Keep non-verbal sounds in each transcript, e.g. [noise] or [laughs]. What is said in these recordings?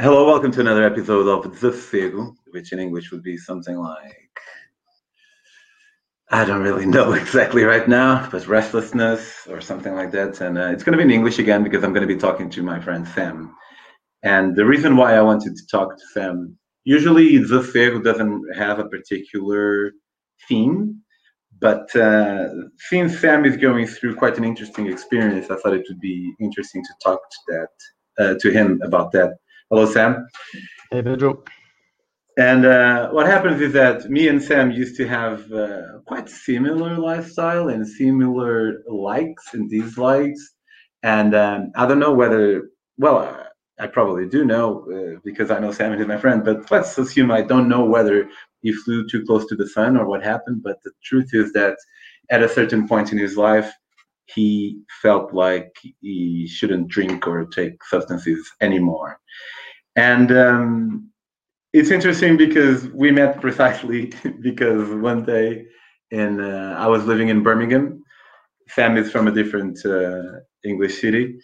Hello, welcome to another episode of The Desassossego, which in English would be something like I don't really know [laughs] exactly right now, but restlessness or something like that. And uh, it's going to be in English again because I'm going to be talking to my friend Sam. And the reason why I wanted to talk to Sam, usually The Desassossego doesn't have a particular theme, but uh, since Sam is going through quite an interesting experience, I thought it would be interesting to talk to that uh, to him about that. Hello, Sam. Hey, Pedro. And uh, what happens is that me and Sam used to have uh, quite similar lifestyle and similar likes and dislikes. And um, I don't know whether, well, I probably do know uh, because I know Sam and he's my friend, but let's assume I don't know whether he flew too close to the sun or what happened. But the truth is that at a certain point in his life, he felt like he shouldn't drink or take substances anymore. And um, it's interesting because we met precisely [laughs] because one day in uh, I was living in Birmingham. Sam is from a different uh, English city,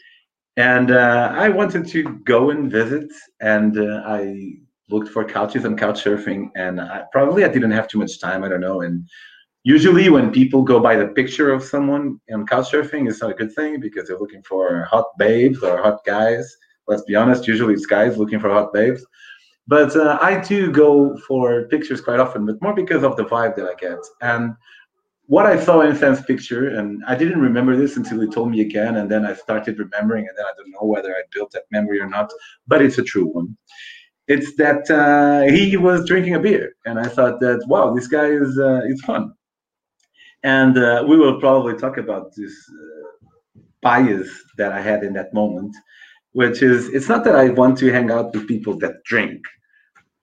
and uh, I wanted to go and visit. And uh, I looked for couches and couch surfing, and I, probably I didn't have too much time. I don't know. And usually, when people go by the picture of someone on couch surfing, it's not a good thing because they're looking for hot babes or hot guys let's be honest, usually it's guys looking for hot babes. But uh, I do go for pictures quite often, but more because of the vibe that I get. And what I saw in Sam's picture, and I didn't remember this until he told me again, and then I started remembering, and then I don't know whether I built that memory or not, but it's a true one. It's that uh, he was drinking a beer, and I thought that wow, this guy is uh, is fun, and uh, we will probably talk about this uh, bias that I had in that moment which is it's not that I want to hang out with people that drink,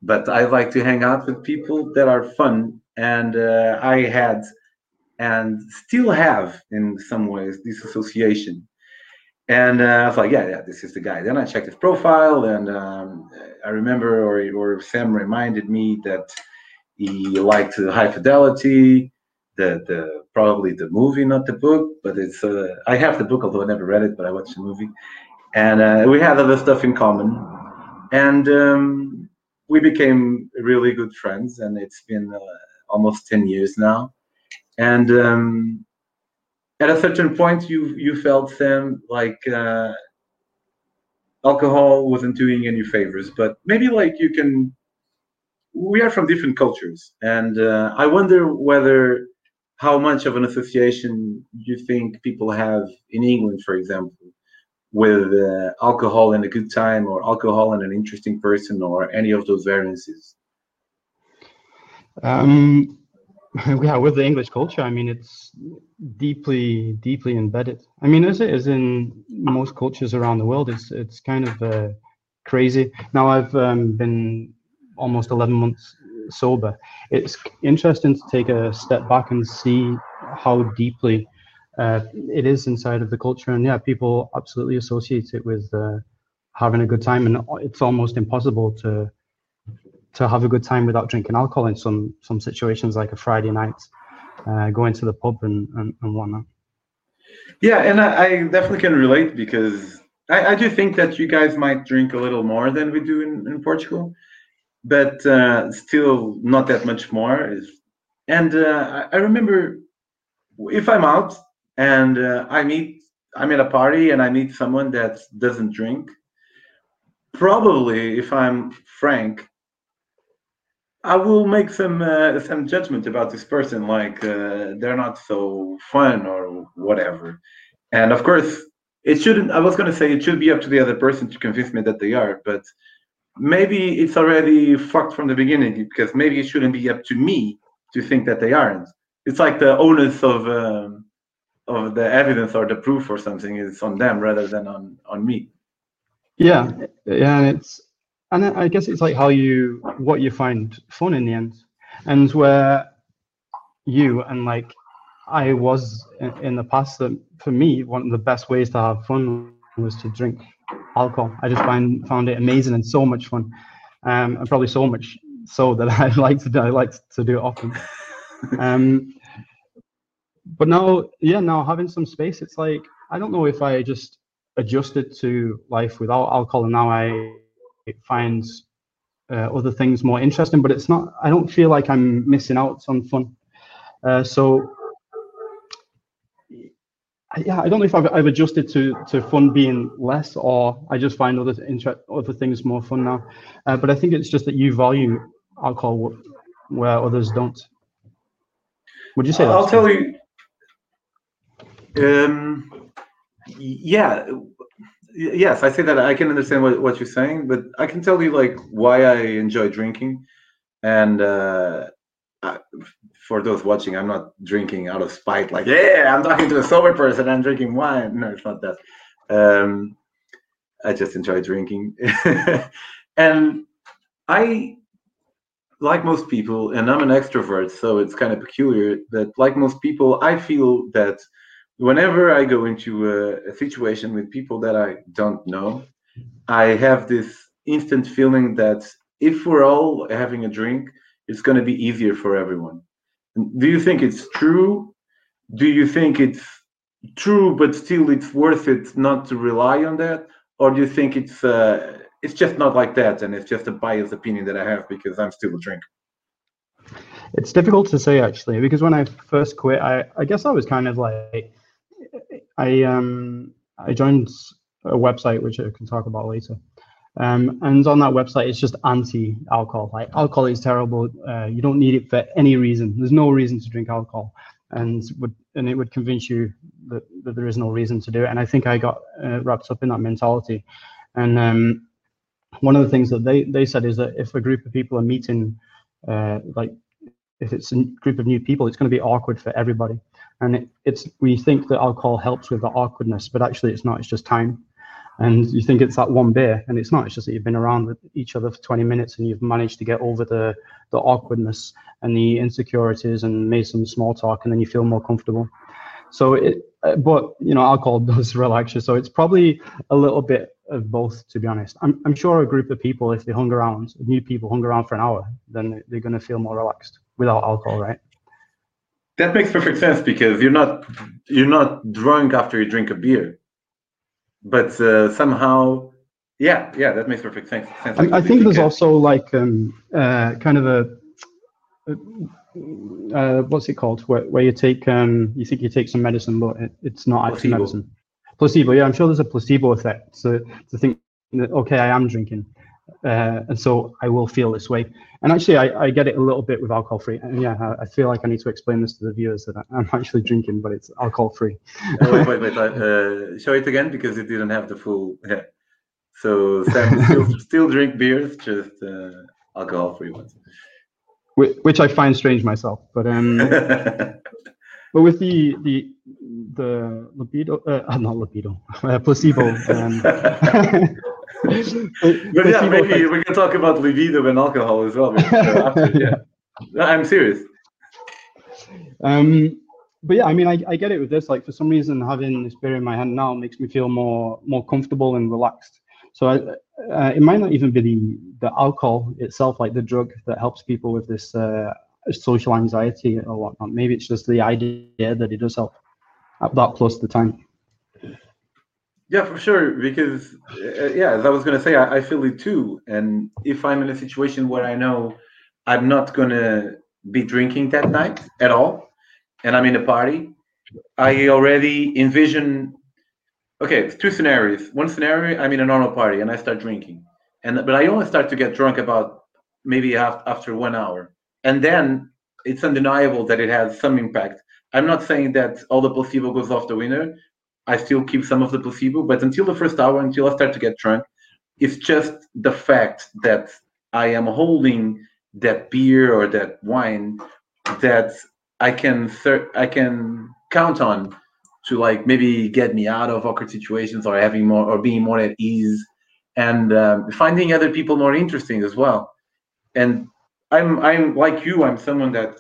but I like to hang out with people that are fun. And uh, I had and still have in some ways this association. And uh, I was like, yeah, yeah, this is the guy. Then I checked his profile, and um, I remember, or, or Sam reminded me that he liked high fidelity, the the probably the movie, not the book, but it's uh, I have the book, although I never read it, but I watched the movie and uh, we had other stuff in common, and um, we became really good friends. And it's been uh, almost ten years now, and um, at a certain point, you you felt Sam like uh, alcohol wasn't doing any favors, but maybe like you can. We are from different cultures, and uh, I wonder whether how much of an association do you think people have in England, for example, with uh, alcohol and a good time or alcohol and an interesting person or any of those variances? Um, [laughs] yeah, with the English culture, I mean, it's deeply, deeply embedded. I mean, as it is in most cultures around the world, it's it's kind of uh, crazy. Now I've um, been almost 11 months sober. It's interesting to take a step back and see how deeply uh, it is inside of the culture, and yeah, people absolutely associate it with uh, having a good time, and it's almost impossible to to have a good time without drinking alcohol in some some situations, like a Friday night, uh, going to the pub and, and, and whatnot. Yeah, and I, I definitely can relate because I, I, do think that you guys might drink a little more than we do in, in Portugal, but uh, still not that much more. And uh, I, remember if I'm out and uh, I meet I'm at a party and I meet someone that doesn't drink, probably if I'm frank, I will make some uh, some judgment about this person, like uh, they're not so fun or whatever. And of course, it shouldn't. I was going to say it should be up to the other person to convince me that they are, but maybe it's already fucked from the beginning because maybe it shouldn't be up to me to think that they aren't. It's like the onus of um, of the evidence or the proof or something is on them rather than on on me yeah yeah and it's and i guess it's like how you what you find fun in the end and where you and like i was in, the past that for me one of the best ways to have fun was to drink alcohol i just find found it amazing and so much fun um and probably so much so that [laughs] i like to do i like to do it often [laughs] um but now, yeah, now having some space, it's like I don't know if I just adjusted to life without alcohol, and now I find uh, other things more interesting, but it's not. I don't feel like I'm missing out on fun. Uh, so yeah, I don't know if I've, I've adjusted to to fun being less, or I just find other inter- other things more fun now. Uh, but I think it's just that you value alcohol where others don't. Would you say? I'll tell you. Um, yeah, yes, I say that I can understand what, what you're saying, but I can tell you like why I enjoy drinking, and uh, I, for those watching, I'm not drinking out of spite. Like, yeah, I'm talking to a sober person. I'm drinking wine. No, it's not that. Um, I just enjoy drinking, [laughs] and I like most people, and I'm an extrovert, so it's kind of peculiar that, like most people, I feel that whenever I go into a, a, situation with people that I don't know, I have this instant feeling that if we're all having a drink, it's going to be easier for everyone. Do you think it's true? Do you think it's true, but still it's worth it not to rely on that? Or do you think it's uh, it's just not like that and it's just a biased opinion that I have because I'm still a drinker? It's difficult to say actually because when I first quit, I, I guess I was kind of like I um I joined a website which I can talk about later. Um, and on that website, it's just anti-alcohol. Like alcohol is terrible. Uh, you don't need it for any reason. There's no reason to drink alcohol, and would and it would convince you that, that there is no reason to do it. And I think I got uh, wrapped up in that mentality. And um, one of the things that they they said is that if a group of people are meeting, uh, like if it's a group of new people, it's going to be awkward for everybody. And it, it's we think that alcohol helps with the awkwardness, but actually it's not. It's just time. And you think it's that one beer, and it's not. It's just that you've been around with each other for 20 minutes, and you've managed to get over the the awkwardness and the insecurities, and made some small talk, and then you feel more comfortable. So it, uh, but you know, alcohol [laughs] does relax you. So it's probably a little bit of both, to be honest. I'm I'm sure a group of people, if they hung around, new people hung around for an hour, then they're going to feel more relaxed without alcohol, right? That makes perfect sense because you're not you're not drunk after you drink a beer, but uh, somehow, yeah, yeah, that makes perfect sense. sense I, I think there's also like um, uh, kind of a, uh, what's it called where, where you take um, you think you take some medicine, but it, it's not actually placebo. medicine. Placebo, yeah, I'm sure there's a placebo effect. So to think that okay, I am drinking, uh, and so I will feel this way. And actually, I, I get it a little bit with alcohol free. And yeah, I, I, feel like I need to explain this to the viewers that I'm [laughs] actually drinking, but it's alcohol free. wait, wait, wait. Uh, show it again because it didn't have the full. Yeah. So Sam [laughs] still, still drink beers, just uh, alcohol free ones. Which I find strange myself, but um, [laughs] but with the the the libido, uh, not libido, uh, placebo. Um, but yeah, maybe we can talk about libido and alcohol as well. After, [laughs] yeah, I'm serious. Um, but yeah, I mean, I, I get it with this. Like for some reason, having this beer in my hand now makes me feel more more comfortable and relaxed. So I, uh, it might not even be the the alcohol itself, like the drug that helps people with this uh, social anxiety or whatnot. Maybe it's just the idea that it does help. At that plus the time. Yeah, for sure. Because uh, yeah, as I was gonna say, I, I, feel it too. And if I'm in a situation where I know I'm not gonna be drinking that night at all, and I'm in a party, I already envision. Okay, two scenarios. One scenario, I'm in a normal party and I start drinking, and but I only start to get drunk about maybe after one hour, and then it's undeniable that it has some impact. I'm not saying that all the placebo goes off the window, I still keep some of the placebo, but until the first hour, until I start to get drunk, it's just the fact that I am holding that beer or that wine that I can I can count on to like maybe get me out of awkward situations or having more or being more at ease and um, finding other people more interesting as well. And I'm I'm like you. I'm someone that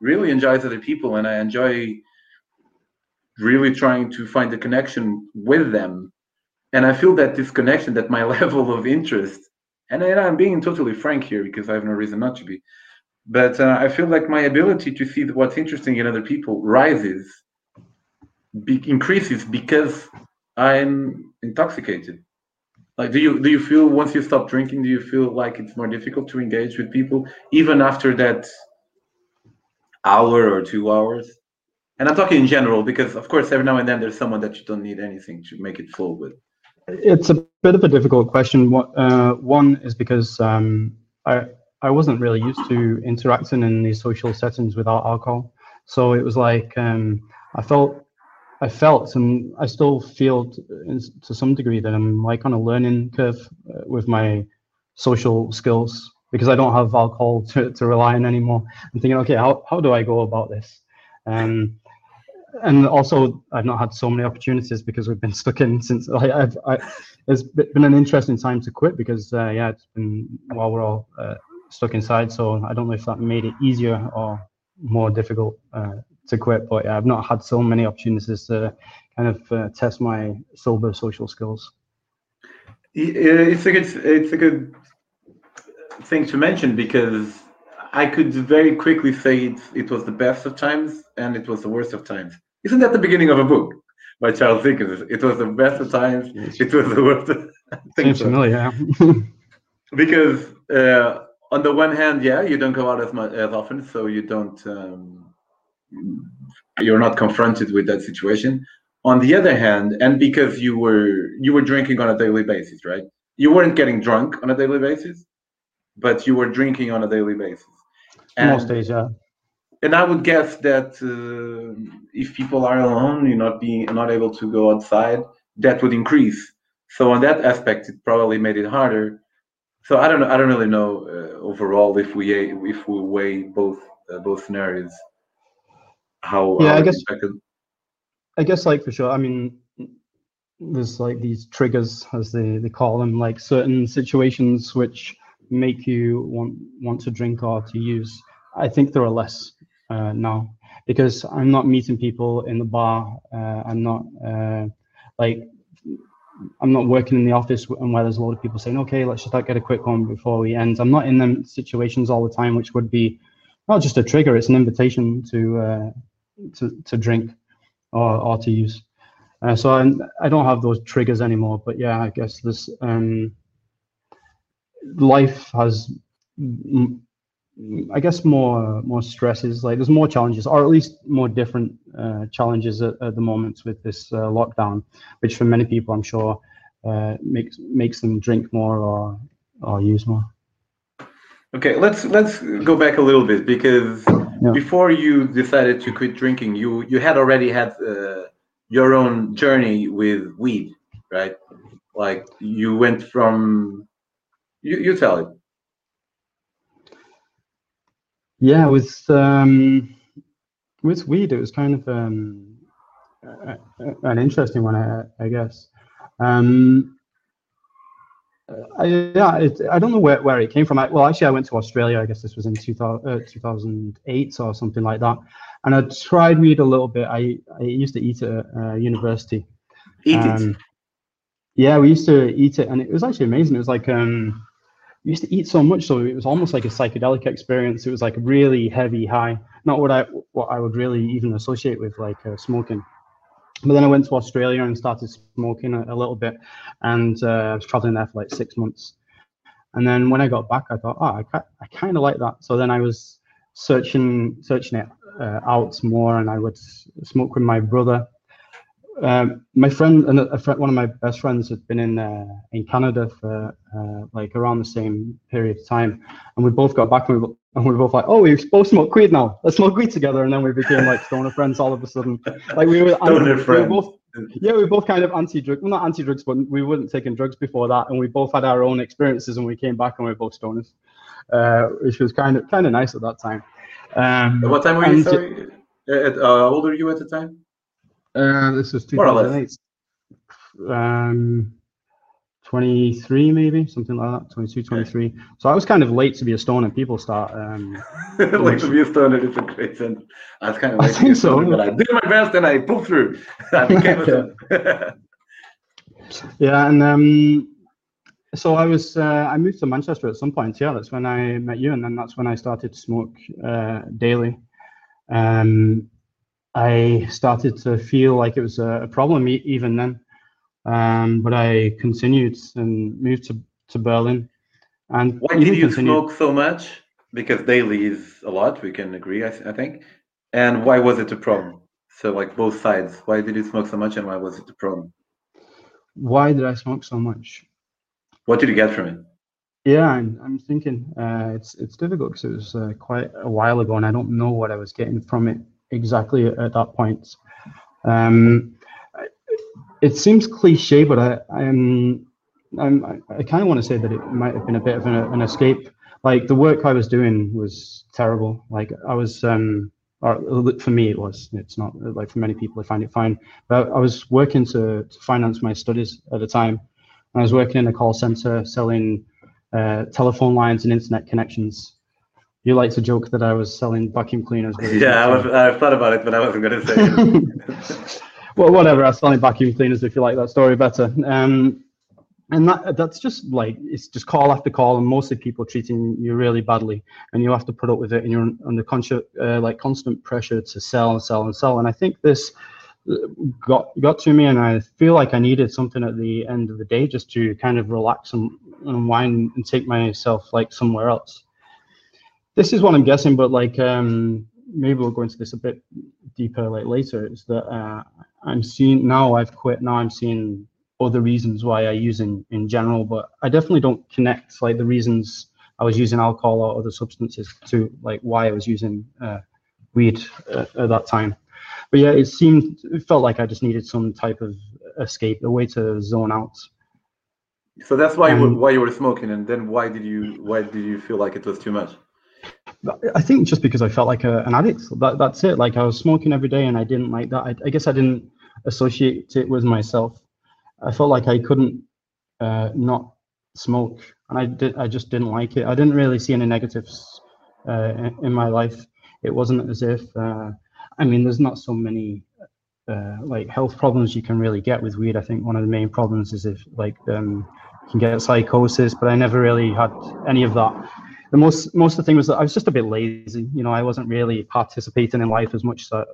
really enjoys other people, and I enjoy really trying to find a connection with them. And I feel that this connection, that my [laughs] level of interest, and I'm being totally frank here because I have no reason not to be, but uh, I feel like my ability to see what's interesting in other people rises, be, increases because I'm intoxicated. Like, do you do you feel once you stop drinking, do you feel like it's more difficult to engage with people even after that hour or two hours? And I'm talking in general because, of course, every now and then there's someone that you don't need anything to make it flow with. It's a bit of a difficult question. Uh, one is because um, I I wasn't really used to interacting in these social settings without alcohol, so it was like um, I felt I felt and I still feel to, to some degree that I'm like on a learning curve uh, with my social skills because I don't have alcohol to, to rely on anymore. I'm thinking, okay, how, how do I go about this? Um, and also, I've not had so many opportunities because we've been [laughs] stuck in since. I, I've, I, it's been an interesting time to quit because, uh, yeah, it's been while we're all uh, stuck inside. So I don't know if that made it easier or more difficult uh, to quit. But yeah, I've not had so many opportunities to kind of uh, test my sober social skills. It's a good, it's a good thing to mention because I could very quickly say it, it was the best of times and it was the worst of times. Isn't that the beginning of a book by Charles Dickens? It was the best of times, it was the worst. Of, [laughs] Seems so. familiar. [laughs] because uh, on the one hand, yeah, you don't go out as much as often, so you don't, um, you're not confronted with that situation. On the other hand, and because you were you were drinking on a daily basis, right? You weren't getting drunk on a daily basis, but you were drinking on a daily basis. And, Most days, yeah. And I would guess that uh, if people are alone, you're not being not able to go outside, that would increase. So on that aspect, it probably made it harder. So I don't know. I don't really know uh, overall if we if we weigh both uh, both scenarios. How yeah, how I guess. I guess like for sure. I mean, there's like these triggers as they they call them, like certain situations which make you want want to drink or to use. I think there are less uh, now because I'm not meeting people in the bar. Uh, I'm not uh, like I'm not working in the office and where there's a lot of people saying, "Okay, let's just get a quick one before we end." I'm not in them situations all the time, which would be not just a trigger; it's an invitation to uh, to to drink or or to use. Uh, so I'm, I don't have those triggers anymore. But yeah, I guess this. Um, life has I guess more more stresses. Like there's more challenges, or at least more different uh, challenges at, at, the moment with this uh, lockdown, which for many people, I'm sure, uh, makes makes them drink more or or use more. Okay, let's let's go back a little bit because yeah. before you decided to quit drinking, you you had already had uh, your own journey with weed, right? Like you went from you, you tell it. Yeah, with um, with weed, it was kind of um, a, a, an interesting one, I, I guess. Um, I, yeah, it, I don't know where, where it came from. I, well, actually, I went to Australia. I guess this was in 2000, uh, 2008 or something like that. And I tried weed a little bit. I, I used to eat it at uh, university. Eat um, it? Yeah, we used to eat it, and it was actually amazing. It was like um, used to eat so much, so it was almost like a psychedelic experience. It was like really heavy high, not what I what I would really even associate with like uh, smoking. But then I went to Australia and started smoking a, a little bit, and uh, I was traveling there for like six months. And then when I got back, I thought, oh, I, I kind of like that. So then I was searching searching it uh, out more, and I would smoke with my brother um, my friend and a friend, one of my best friends had been in uh, in Canada for uh, like around the same period of time, and we both got back and we, and we were both like, "Oh, we both smoke weed now. Let's smoke weed together." And then we became like stoner friends all of a sudden. Like we were, stoner we were both, yeah, we were both kind of anti-drug, well, not anti-drugs, but we weren't taking drugs before that, and we both had our own experiences, and we came back and we were both stoners, uh, which was kind of kind of nice at that time. Um, what time were you? Sorry, uh, how old were you at the time? Uh, this is 2008. Um, 23 maybe something like that 22 23 so i was kind of late to be a stoner people start um [laughs] late to be a stoner is a great sentence i was kind of late I think so. stoner, but i did my best and i pulled through. [laughs] I [laughs] yeah and um so i was uh, i moved to manchester at some point yeah that's when i met you and then that's when i started to smoke uh, daily. Um I started to feel like it was a, problem even then. Um, but I continued and moved to, to Berlin. And why did you continued... smoke so much? Because daily is a lot. We can agree, I, I think. And why was it a problem? So, like both sides, why did you smoke so much, and why was it a problem? Why did I smoke so much? What did you get from it? Yeah, I'm, I'm thinking uh, it's it's difficult because it was uh, quite a while ago, and I don't know what I was getting from it exactly at that point. Um, it seems cliche, but I, I'm, I'm I kind of want to say that it might have been a bit of an, an, escape. Like the work I was doing was terrible. Like I was, um, or for me it was. It's not like for many people I find it fine. But I was working to, to finance my studies at the time. I was working in a call center selling uh, telephone lines and internet connections. You like to joke that I was selling vacuum cleaners. Yeah, I, I thought about it, but I wasn't going to say. [laughs] well, whatever. I was selling vacuum cleaners if you like that story better. Um, and that that's just like it's just call after call, and mostly people treating you really badly, and you have to put up with it, and you're under conscious, uh, like constant pressure to sell and sell and sell. And I think this uh, got got to me, and I feel like I needed something at the end of the day just to kind of relax and unwind and take myself like somewhere else. This is what I'm guessing, but like um, maybe we'll go into this a bit deeper like later. Is that uh, I'm seeing now I've quit. Now I'm seeing other reasons why I use in in general, but I definitely don't connect like the reasons I was using alcohol or other substances to like why I was using uh, weed uh, at that time. But yeah, it seemed it felt like I just needed some type of escape, a way to zone out. So that's why um, you were, why you were smoking, and then why did you why did you feel like it was too much? I think just because I felt like a, an addict. That, that's it. Like I was smoking every day and I didn't like that. I, I guess I didn't associate it with myself. I felt like I couldn't uh, not smoke, and I did. I just didn't like it. I didn't really see any negatives uh, in, in, my life. It wasn't as if. Uh, I mean, there's not so many uh, like health problems you can really get with weed. I think one of the main problems is if like um, you can get psychosis, but I never really had any of that the most most of the thing was that I was just a bit lazy. You know, I wasn't really participating in life as much as,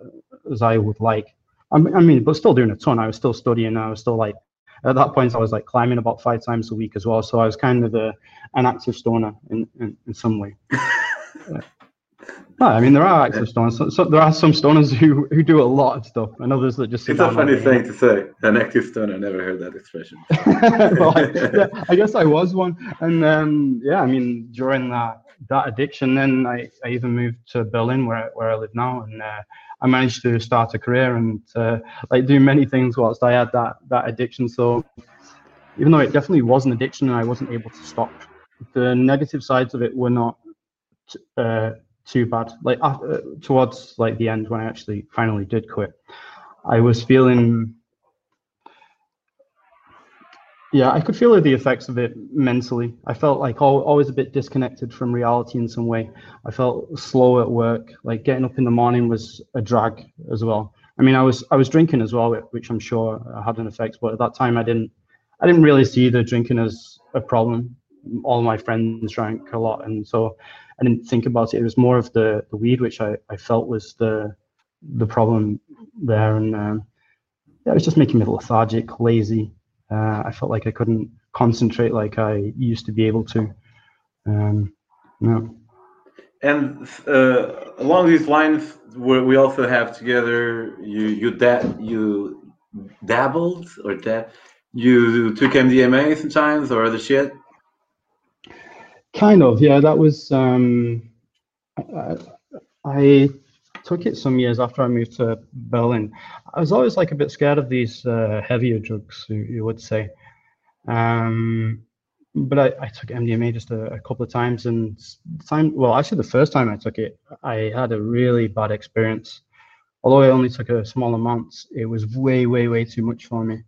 as I would like. I mean, but still doing a ton. I was still studying. I was still like at that point I was like climbing about five times a week as well. So I was kind of a, an active stoner in, in, in some way. [laughs] No, I mean there are active stoners. So, so, there are some stoners who who do a lot of stuff, and others that just. It's a funny thing to say. An active stoner. I never heard that expression. [laughs] well, I, yeah, I guess I was one, and um, yeah, I mean during that that addiction, then I, I even moved to Berlin where where I live now, and uh, I managed to start a career and uh, like do many things whilst I had that that addiction. So even though it definitely was an addiction and I wasn't able to stop, the negative sides of it were not. Uh, too bad. Like uh, towards like the end when I actually finally did quit, I was feeling. Yeah, I could feel the effects of it mentally. I felt like always a bit disconnected from reality in some way. I felt slow at work. Like getting up in the morning was a drag as well. I mean, I was I was drinking as well, which I'm sure had an effect. But at that time, I didn't I didn't really see the drinking as a problem. All my friends drank a lot, and so I didn't think about it. It was more of the, the weed, which I, I felt was the the problem there. And um, yeah, it was just making me lethargic, lazy. Uh, I felt like I couldn't concentrate like I used to be able to. Um. And uh, along these lines, we also have together you you da- you dabbled or that you took MDMA sometimes or other shit. Kind of, yeah. That was um, I, I, took it some years after I moved to Berlin. I was always like a bit scared of these uh, heavier drugs, you, you would say. Um, but I, I, took MDMA just a, a, couple of times, and time well, actually, the first time I took it, I had a really bad experience. Although I only took a small amount, it was way, way, way too much for me,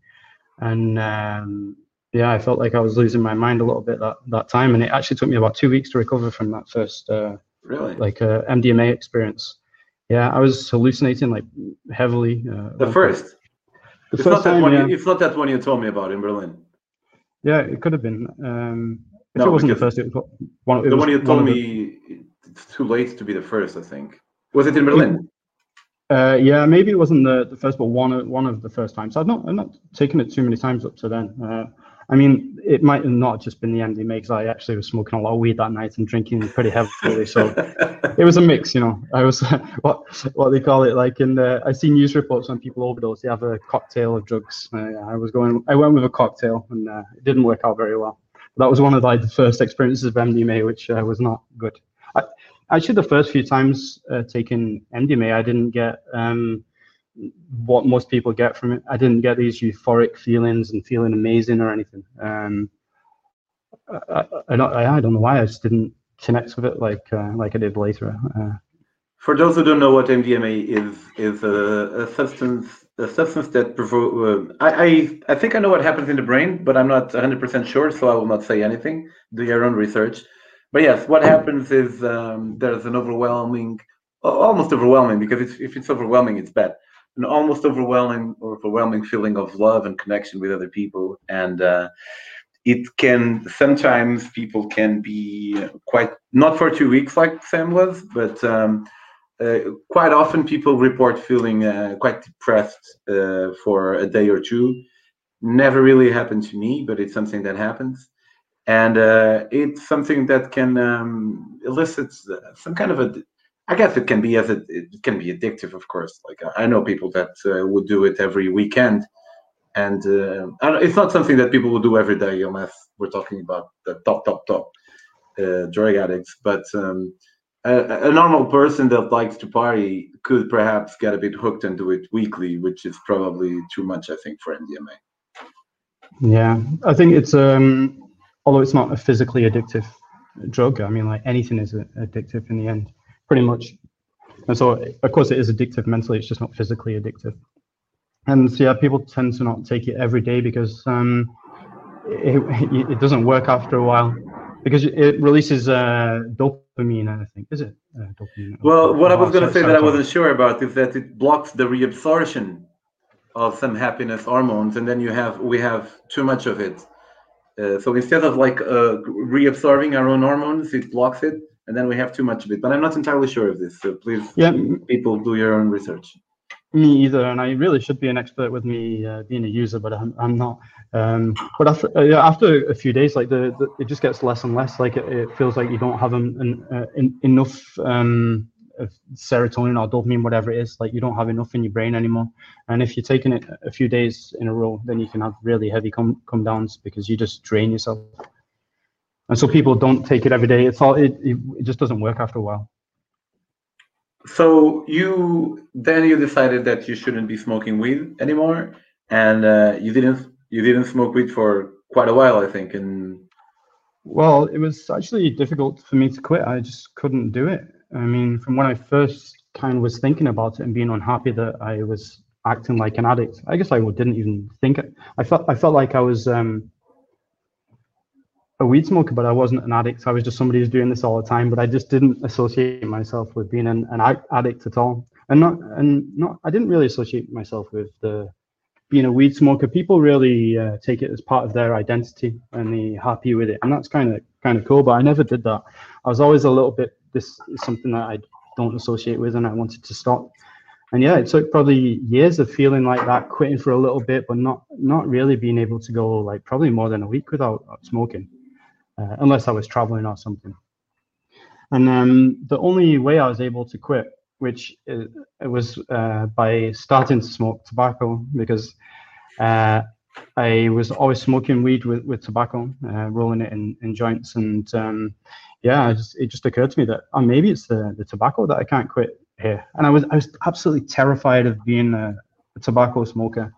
and um, yeah, I felt like I was losing my mind a little bit that, that time, and it actually took me about two weeks to recover from that first uh, really like uh, MDMA experience. Yeah, I was hallucinating like heavily. Uh, the first. The it's first not that time, one. Yeah. You, it's not that one you told me about in Berlin. Yeah, it could have been. Um, if no, it wasn't the first, it was one. It the was one you told me the... it's too late to be the first. I think was it in Berlin? Uh, yeah, maybe it wasn't the, the first, but one of one of the first times. I've not I've not taken it too many times up to then. Uh, I mean, it might have not just been the MDMA because I actually was smoking a lot of weed that night and drinking pretty heavily. So [laughs] it was a mix, you know. I was [laughs] what what they call it like in the I see news reports when people overdose, they have a cocktail of drugs. Uh, I was going, I went with a cocktail and uh, it didn't work out very well. That was one of like the first experiences of MDMA, which uh, was not good. I, actually, the first few times uh, taking MDMA, I didn't get. Um, what most people get from it. I didn't get these euphoric feelings and feeling amazing or anything. Um, I, I, don't, I, don't know why I just didn't connect with it like uh, like I did later. Uh, For those who don't know what MDMA is, is a, a substance a substance that provoke. Uh, I, I I think I know what happens in the brain, but I'm not 100% sure, so I will not say anything. Do your own research. But yes, what happens is um, there's an overwhelming, almost overwhelming, because it's, if it's overwhelming, it's bad an almost overwhelming overwhelming feeling of love and connection with other people. And uh, it can sometimes people can be quite not for two weeks like sam was but um, uh, quite often people report feeling uh, quite depressed uh, for a day or two. Never really happened to me but it's something that happens. And uh, it's something that can um, elicit some kind of a I guess it can be as it, it can be addictive, of course. Like I know people that uh, would do it every weekend, and uh, it's not something that people would do every day unless we're talking about the top, top, top uh, drug addicts. But um, a, a, normal person that likes to party could perhaps get a bit hooked and do it weekly, which is probably too much, I think, for MDMA. Yeah, I think it's um, although it's not a physically addictive drug. I mean, like anything is addictive in the end pretty much. And so, of course, it is addictive mentally. It's just not physically addictive. And so, yeah, people tend to not take it every day because um, it, it doesn't work after a while because it releases uh, dopamine. I think is it uh, dopamine? Well, what I was going to say that I wasn't sure about is that it blocks the reabsorption of some happiness hormones, and then you have we have too much of it. Uh, so instead of like uh, reabsorbing our own hormones, it blocks it and then we have too much of it. But I'm not entirely sure of this, so please, yeah, people do your own research. Me either, and I really should be an expert with me uh, being a user, but I'm, I'm not. Um, but after uh, after a few days, like the, the, it just gets less and less. Like it, it feels like you don't have an, an, uh, in, enough um, serotonin or dopamine, whatever it is. Like you don't have enough in your brain anymore. And if you're taking it a few days in a row, then you can have really heavy come come downs because you just drain yourself and so people don't take it every day. It's all it, it, it just doesn't work after a while. So you then you decided that you shouldn't be smoking weed anymore, and uh, you didn't you didn't smoke weed for quite a while, I think. And well, it was actually difficult for me to quit. I just couldn't do it. I mean, from when I first kind of was thinking about it and being unhappy that I was acting like an addict, I guess I didn't even think it. I felt I felt like I was um, a weed smoker, but I wasn't an addict. I was just somebody who's doing this all the time. But I just didn't associate myself with being an, an addict at all, and not and not. I didn't really associate myself with the being a weed smoker. People really uh, take it as part of their identity, and they're happy with it, and that's kind of kind of cool. But I never did that. I was always a little bit. This is something that I don't associate with, and I wanted to stop. And yeah, it took probably years of feeling like that, quitting for a little bit, but not not really being able to go like probably more than a week without smoking uh, unless I was traveling or something. And um, the only way I was able to quit, which it, it was uh, by starting to smoke tobacco, because uh, I was always smoking weed with, with tobacco, uh, rolling it in, in joints. And um, yeah, just, it just occurred to me that oh, maybe it's the, the tobacco that I can't quit here. And I was, I was absolutely terrified of being a, a tobacco smoker.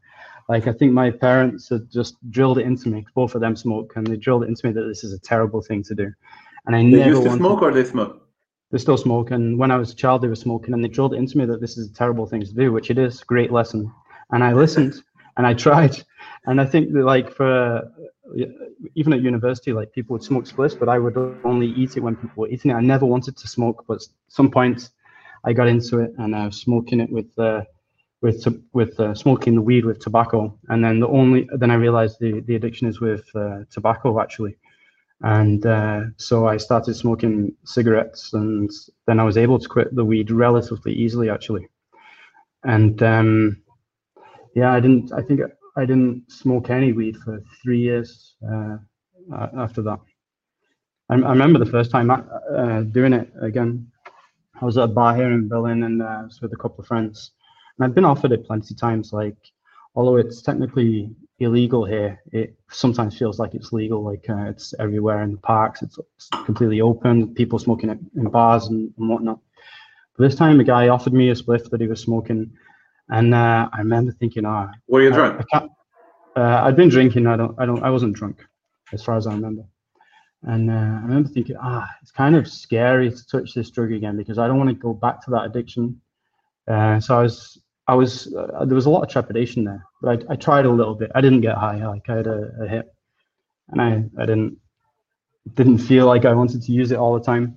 Like I think my parents had just drilled it into me. Both of them smoke, and they drilled it into me that this is a terrible thing to do. And I they never used to smoke, or they smoke. They still smoke, and when I was a child, they were smoking, and they drilled it into me that this is a terrible thing to do, which it is. Great lesson. And I listened, [laughs] and I tried, and I think that like for even at university, like people would smoke spliffs, but I would only eat it when people were eating it. I never wanted to smoke, but some point I got into it, and I was smoking it with. Uh, with with uh, smoking the weed with tobacco, and then the only then I realized the the addiction is with uh, tobacco actually, and uh, so I started smoking cigarettes, and then I was able to quit the weed relatively easily actually, and um, yeah, I didn't. I think I didn't smoke any weed for three years uh, after that. I, I, remember the first time uh, doing it again. I was at a bar here in Berlin and uh, I was with a couple of friends. And I've been offered it plenty of times. Like, although it's technically illegal here, it sometimes feels like it's legal. Like uh, it's everywhere in the parks. It's, it's completely open. People smoking it in bars and, and whatnot. But this time, a guy offered me a spliff that he was smoking, and uh, I remember thinking, "Ah, oh, were you drunk?" I, I uh, I'd been drinking. I don't. I don't. I wasn't drunk, as far as I remember. And uh, I remember thinking, ah, it's kind of scary to touch this drug again because I don't want to go back to that addiction. Uh, so I was, I was, uh, there was a lot of trepidation there, but I, I tried a little bit. I didn't get high, like I had a, a hit, and I, I didn't, didn't feel like I wanted to use it all the time.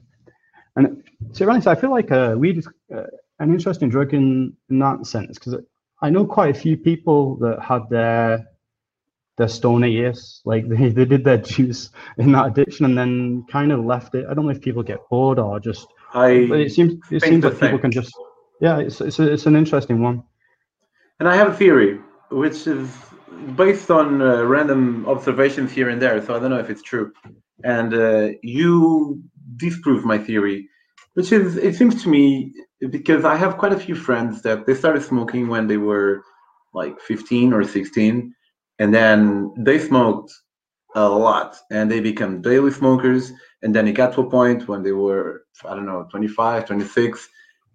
And to be honest, I feel like uh, weed is uh, an interesting drug in, in that sense because I know quite a few people that had their their stoner years. Like [laughs] they, they did their juice in that addiction and then kind of left it. I don't know if people get bored or just. I. But it seems it seems like people can just. Yeah, it's it's a, it's an interesting one. And I have a theory, which is based on uh, random observations here and there. So I don't know if it's true. And uh, you disprove my theory, which is it seems to me because I have quite a few friends that they started smoking when they were like 15 or 16 and then they smoked a lot and they become daily smokers and then it got to a point when they were i don't know 25 26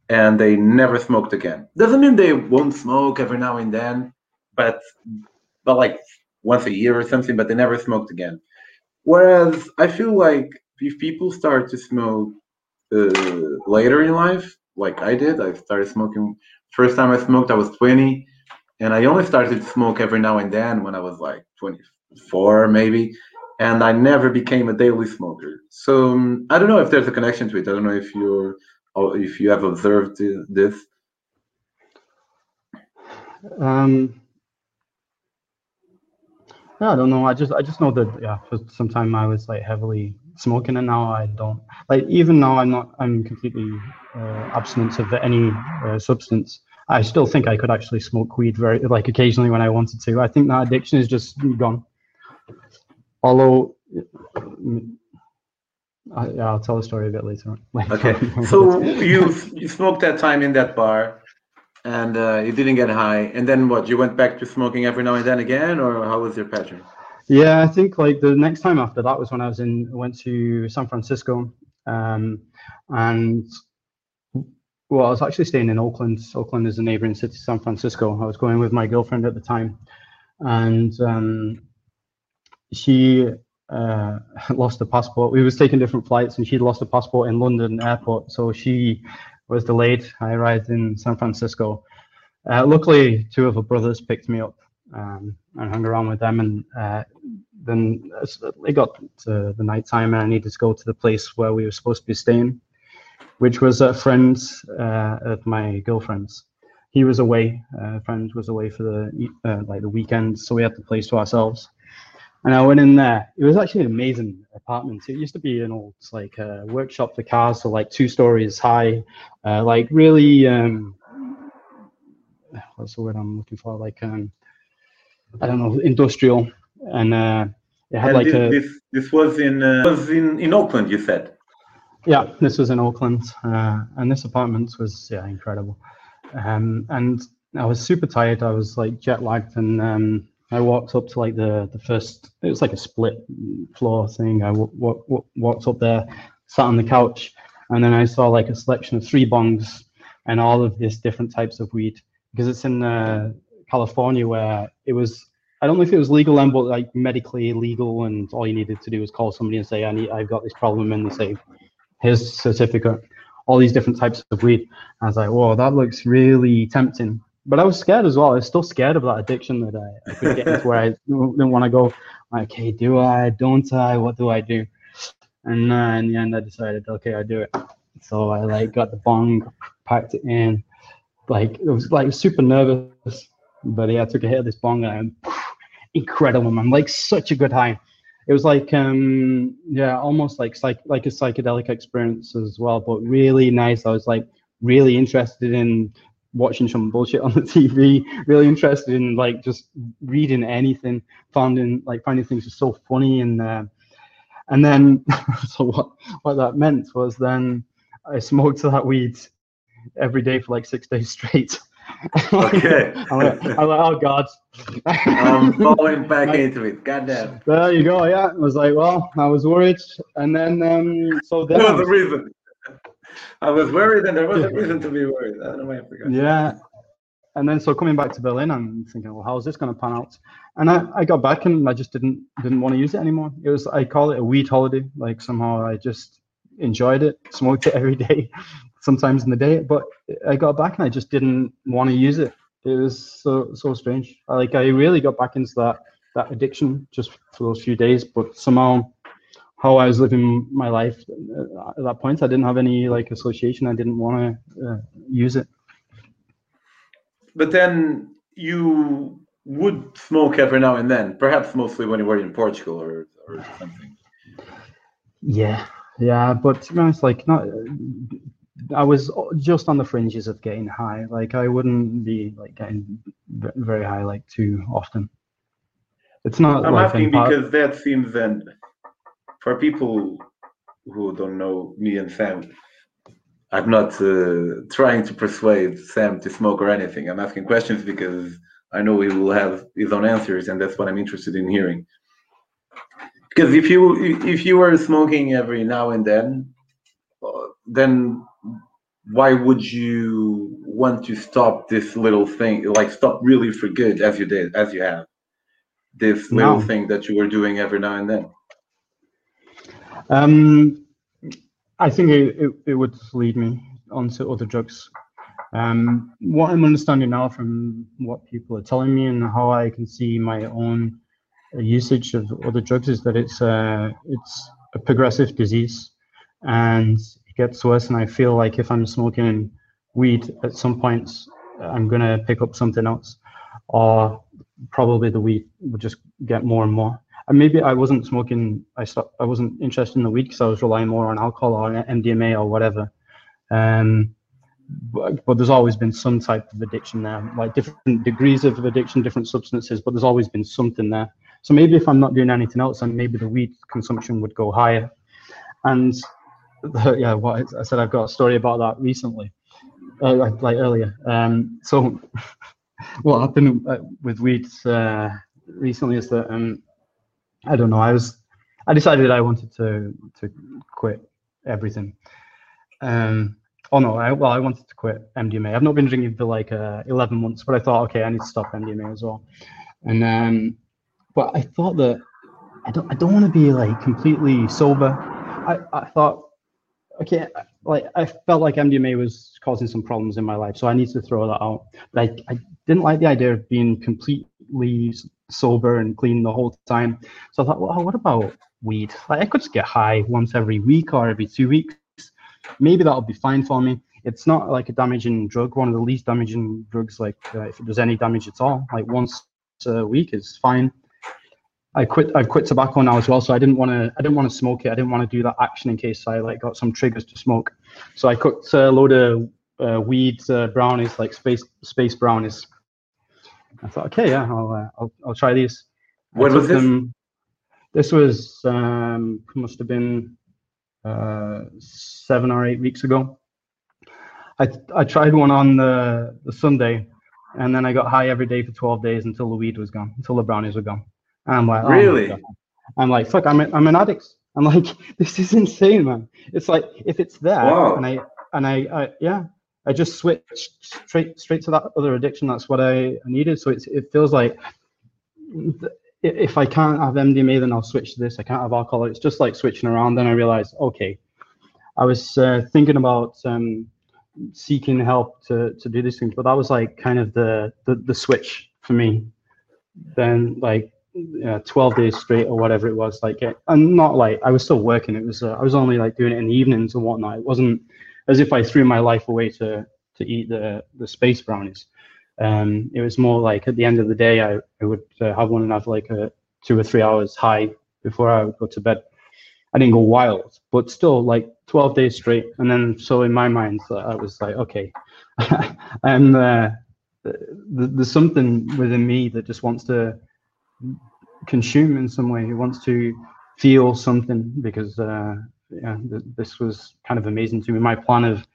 and they never smoked again doesn't mean they won't smoke every now and then but but like once a year or something but they never smoked again whereas i feel like if people start to smoke uh, later in life like i did i started smoking first time i smoked i was 20 and I only started to smoke every now and then when I was like 24, maybe, and I never became a daily smoker. So um, I don't know if there's a connection to it. I don't know if you're if you have observed this. Um, I don't know. I just I just know that yeah, for some time I was like heavily smoking, and now I don't. Like even now, I'm not. I'm completely uh, abstinent of any uh, substance. I still think I could actually smoke weed very like occasionally when I wanted to. I think that addiction is just gone. Although, I, yeah, I'll tell a story a bit later. on. [laughs] okay. so you you smoked that time in that bar, and uh, you didn't get high, and then what? You went back to smoking every now and then again, or how was your pattern? Yeah, I think like the next time after that was when I was in went to San Francisco, um, and well, I was actually staying in Oakland. Oakland is a neighboring city to San Francisco. I was going with my girlfriend at the time, and um, she uh, [laughs] lost a passport. We was taking different flights, and she'd lost a passport in London airport, so she was delayed. I arrived in San Francisco. Uh, luckily, two of her brothers picked me up um, and hung around with them, and uh, then it got to the night time, and I needed to go to the place where we were supposed to be staying which was a friend uh, of my girlfriend's. He was away. A friend was away for the uh, like the weekend, so we had the place to ourselves. And I went in there. It was actually an amazing apartment. It used to be an old like uh, workshop for cars, so like two stories high, uh, like really. Um, what's the word I'm looking for? Like um, I don't know, industrial, and uh, it had and like this, a. This, this was in uh, was in in Oakland, you said. Yeah, this was in Oakland, uh, and this apartment was yeah incredible. Um, and I was super tired. I was like jet lagged, and um, I walked up to like the the first. It was like a split floor thing. I w- w- walked up there, sat on the couch, and then I saw like a selection of three bongs and all of these different types of weed because it's in uh, California where it was. I don't know if it was legal then, but like medically legal, and all you needed to do was call somebody and say, "I need, I've got this problem," and they say, his certificate, all these different types of weed. I was like, whoa, that looks really tempting. But I was scared as well. I was still scared of that addiction that I, I could get into where I [laughs] didn't want to go. Like, hey, do I? Don't I? What do I do? And uh, in the end, I decided, okay, I do it. So I like got the bong, packed it in. Like it was like super nervous, but yeah, I took a hit of this bong and [laughs] incredible, man! Like such a good high it was like um yeah almost like psych like a psychedelic experience as well but really nice i was like really interested in watching some bullshit on the [laughs] TV, really interested in like just reading anything, finding like finding things just so funny and uh, and then [laughs] so what what that meant was then I smoked that weed every day for like six days straight. [laughs] Okay. I'm, like, I'm like, oh god. I'm falling back into it. Goddamn. There you go. Yeah, I was like, well, I was worried, and then um, so then There I was a was- reason. [laughs] I was worried, and there was a reason to be worried. I don't know why I forgot. Yeah. And then so coming back to Berlin, I'm thinking, well, how's this going to pan out? And I, I got back and I just didn't didn't want to use it anymore. It was I call it a weed holiday. Like somehow I just enjoyed it, [laughs] smoked it every day, [laughs] sometimes in the day. But I got back and I just didn't want to use it. It was so so strange. Like I really got back into that that addiction just for those few days. But somehow how I was living my life uh, at that point, I didn't have any like association. I didn't want to uh, use it. But then you would smoke every now and then, perhaps mostly when you were in Portugal or, or something. Yeah, yeah, but to be honest, like not, I was just on the fringes of getting high. Like I wouldn't be like getting very high like too often. It's not. I'm like asking because that seems, and for people who don't know me and Sam, I'm not uh, trying to persuade Sam to smoke or anything. I'm asking questions because I know he will have his own answers, and that's what I'm interested in hearing. Because if you if you were smoking every now and then, uh, then why would you want to stop this little thing, like stop really for good, as you did, as you have? This little No. thing that you were doing every now and then. Um, I think it, it, it would lead me onto other drugs. Um, what I'm understanding now from what people are telling me and how I can see my own usage of other drugs is that it's uh, it's a progressive disease, and it gets worse. And I feel like if I'm smoking weed, at some points I'm gonna pick up something else, or probably the weed will just get more and more and maybe I wasn't smoking. I stopped. I wasn't interested in the weed because I was relying more on alcohol or MDMA or whatever. Um, but, but there's always been some type of addiction there, like different degrees of addiction, different substances. But there's always been something there. So maybe if I'm not doing anything else, then maybe the weed consumption would go higher. And [laughs] yeah, what I said, I've got a story about that recently, uh, like, like earlier. Um, so [laughs] what happened uh, with weed uh, recently is that um, I don't know. I was, I decided I wanted to to quit everything. Um, oh no, I, well, I wanted to quit MDMA. I've not been drinking for like uh, 11 months, but I thought, okay, I need to stop MDMA as well. And um, but I thought that I don't, I don't want to be like completely sober. I, I thought, okay, like I felt like MDMA was causing some problems in my life, so I need to throw that out. But I, I didn't like the idea of being completely sober and clean the whole time. So I thought, well, what about weed? Like I could just get high once every week or every two weeks. Maybe that'll be fine for me. It's not like a damaging drug, one of the least damaging drugs. Like uh, if it does any damage at all, like once a week is fine. I quit. I've quit tobacco now as well, so I didn't want to. I didn't want to smoke it. I didn't want to do that action in case I like got some triggers to smoke. So I cooked a load of uh, weed uh, brownies, like space space brownies. I thought, okay, yeah, I'll uh, I'll, I'll try these. What was this? them- this was um, must have been uh, seven or eight weeks ago. I I tried one on the the Sunday, and then I got high every day for 12 days until the weed was gone, until the brownies were gone. And I'm like, oh Really? I'm like, fuck, I'm a, I'm an addict. I'm like, [laughs] this is insane, man. It's like if it's there, Wow. and I and I, I yeah, I just switched straight straight to that other addiction. That's what I needed. So it's it feels like if I can't have MDMA, then I'll switch to this. I can't have alcohol. It's just like switching around. Then I realized, okay, I was uh, thinking about um, seeking help to to do these things, but that was like kind of the the, the switch for me. Then like uh, 12 days straight or whatever it was like and not like i was still working it was uh, i was only like doing it in the evenings and whatnot it wasn't as if i threw my life away to to eat the the space brownies um it was more like at the end of the day i, I would uh, have one and have like a two or three hours high before i would go to bed I didn't go wild, but still like 12 days straight. And then so in my mind, I was like, okay, [laughs] I'm uh, there's something within me that just wants to consume in some way. It wants to feel something because uh, yeah, th this was kind of amazing to me. My plan of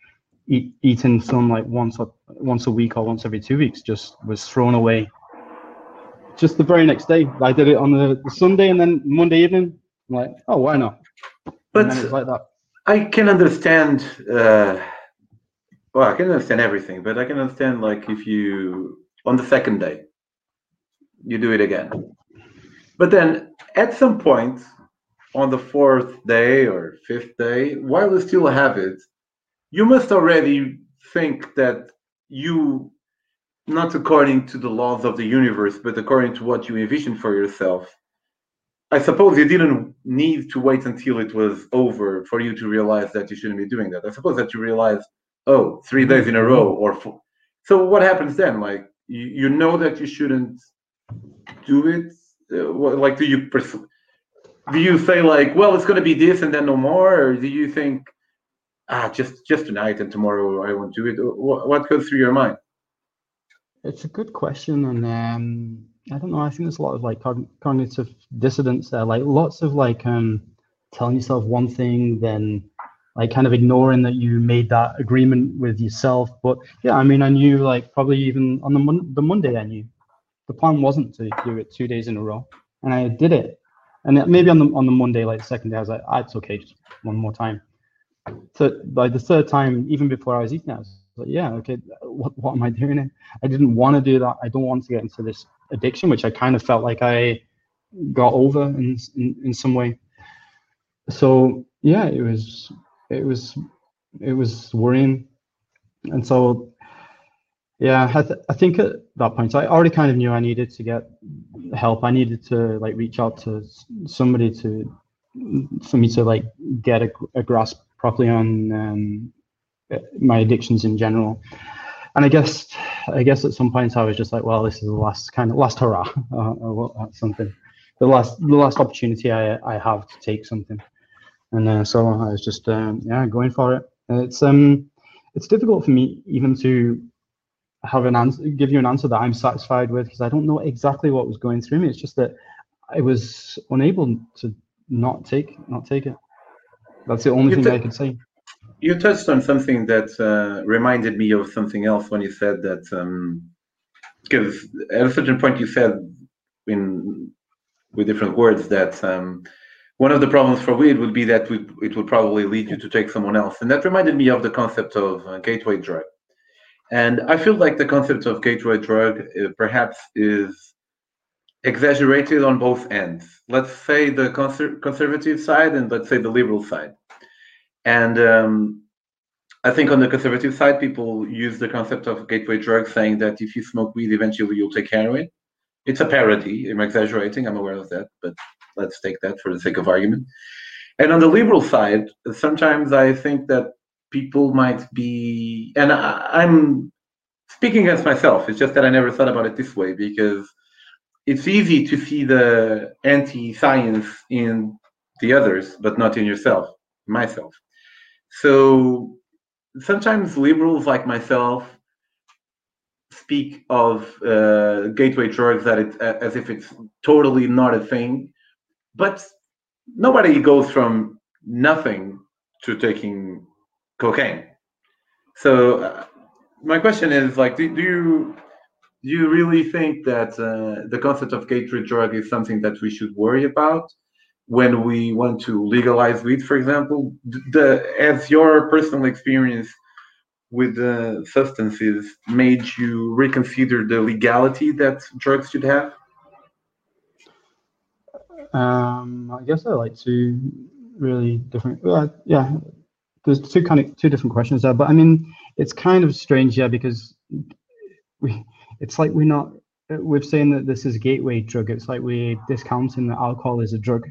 eat, eating some like once or once a week or once every two weeks just was thrown away. Just the very next day, I did it on the, the Sunday and then Monday evening. I'm like, oh, why not? But like that. I can understand. Uh, well, I can understand everything, but I can understand like if you on the second day you do it again, but then at some point on the fourth day or fifth day, while you still have it, you must already think that you, not according to the laws of the universe, but according to what you envision for yourself. I suppose you didn't need to wait until it was over for you to realize that you shouldn't be doing that. I suppose that you realize, oh, three days in a row or four. So what happens then? Like you, you know that you shouldn't do it. Uh, like do you pursue? Do you say like, well, it's going to be this and then no more, or do you think, ah, just just tonight and tomorrow I won't do it? What, goes through your mind? It's a good question, and um, I don't know. I think there's a lot of like cognitive dissonance there, like lots of like um, telling yourself one thing, then like kind of ignoring that you made that agreement with yourself. But yeah, I mean, I knew like probably even on the mon- the Monday, I knew the plan wasn't to do it two days in a row, and I did it and maybe on the on the Monday, like the second day, I was like, ah, it's okay, just one more time. So by the third time, even before I was eating, I was like, yeah, okay, what what am I doing? I didn't want to do that. I don't want to get into this addiction, which I kind of felt like I got over in in, in some way. So yeah, it was it was it was worrying, and so yeah, I, th- I think at that point, I already kind of knew I needed to get help. I needed to like reach out to somebody to for me to like get a, a grasp properly on um, my addictions in general. And I guess I guess at some points I was just like, well, this is the last kind of last hurrah uh, or something, the last the last opportunity I I have to take something. And uh, so I was just um, yeah going for it. It's um it's difficult for me even to have an answer, give you an answer that I'm satisfied with because I don't know exactly what was going through me. It's just that I was unable to not take not take it. That's the only you thing I could say. You touched on something that uh, reminded me of something else when you said that because um, at a certain point you said in with different words that um, one of the problems for weed would be that we, it would probably lead you to take someone else, and that reminded me of the concept of uh, gateway drug. And I feel like the concept of gateway drug uh, perhaps is exaggerated on both ends. Let's say the conser- conservative side and let's say the liberal side. And um, I think on the conservative side, people use the concept of gateway drug, saying that if you smoke weed, eventually you'll take heroin. It's a parody. I'm exaggerating. I'm aware of that, but let's take that for the sake of argument. And on the liberal side, sometimes I think that people might be, and I, am speaking against myself. It's just that I never thought about it this way because it's easy to see the anti-science in the others, but not in yourself, myself. So sometimes liberals like myself speak of uh, gateway drugs uh, as if it's totally not a thing, but nobody goes from nothing to taking cocaine. So uh, my question is like, do, do, you do you really think that uh, the concept of gateway drug is something that we should worry about when we want to legalize weed, for example? The as your personal experience with the substances made you reconsider the legality that drugs should have? Um, I guess I like two really different. Uh, yeah, there's two kind of two different questions there, but I mean, it's kind of strange, yeah, because we, it's like we're not, we're saying that this is a gateway drug. It's like we're discounting that alcohol is a drug,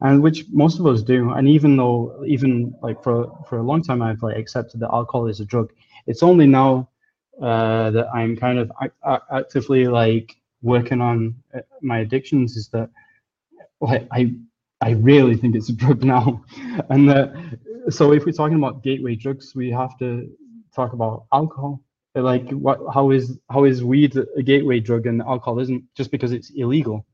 and which most of us do. And even though, even like for for a long time, I've like accepted that alcohol is a drug. It's only now uh, that I'm kind of actively like working on uh, my addictions is that like I I really think it's a drug [laughs] now. And uh, so if we're talking about gateway drugs, we have to talk about alcohol. Like what? How is how is weed a gateway drug and alcohol isn't just because it's illegal?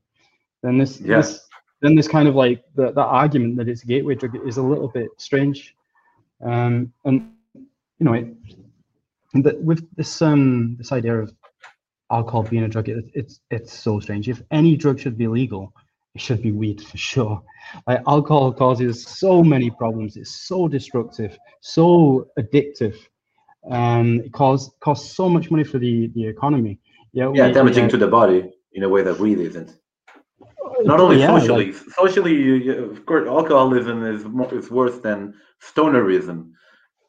Then this, Yes. this then this kind of like the, the argument that it's a gateway drug is a little bit strange. Um, and you know, it, but with this um this idea of alcohol being a drug, it, it's it's so strange. If any drug should be legal, it should be weed for sure. Like alcohol causes so many problems. It's so destructive, so addictive. Um, it costs costs so much money for the the economy. Yeah, Yeah, we- damaging uh, to the body in a way that weed isn't. Not only yeah, like- socially, socially, you, you, of course, alcoholism is more, is worse than stonerism,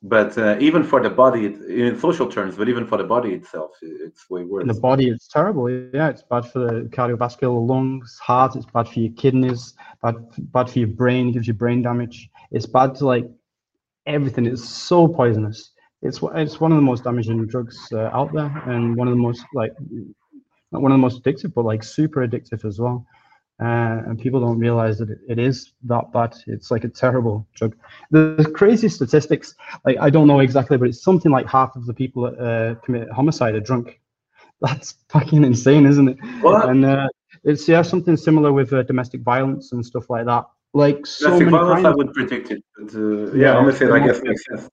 but uh, even for the body, in social terms, but even for the body itself, it's way worse. the body it's terrible yeah it's bad for the cardiovascular lungs heart it's bad for your kidneys bad, bad for your brain it gives you brain damage. It's bad to like everything it's so poisonous. It's it's one of the most damaging drugs uh, out there and one of the most like not one of the most addictive but like super addictive as well uh, and people don't realize that it, it is that bad it's like a terrible drug the crazy statistics like i don't know exactly but it's something like half of the people that uh, commit homicide are drunk [laughs] that's fucking insane, isn't it? What? And uh, it's yeah something similar with uh, domestic violence and stuff like that. Like so Domestic many violence, I would predict it. But, uh, Yeah, yeah, homicide, I guess might- makes sense.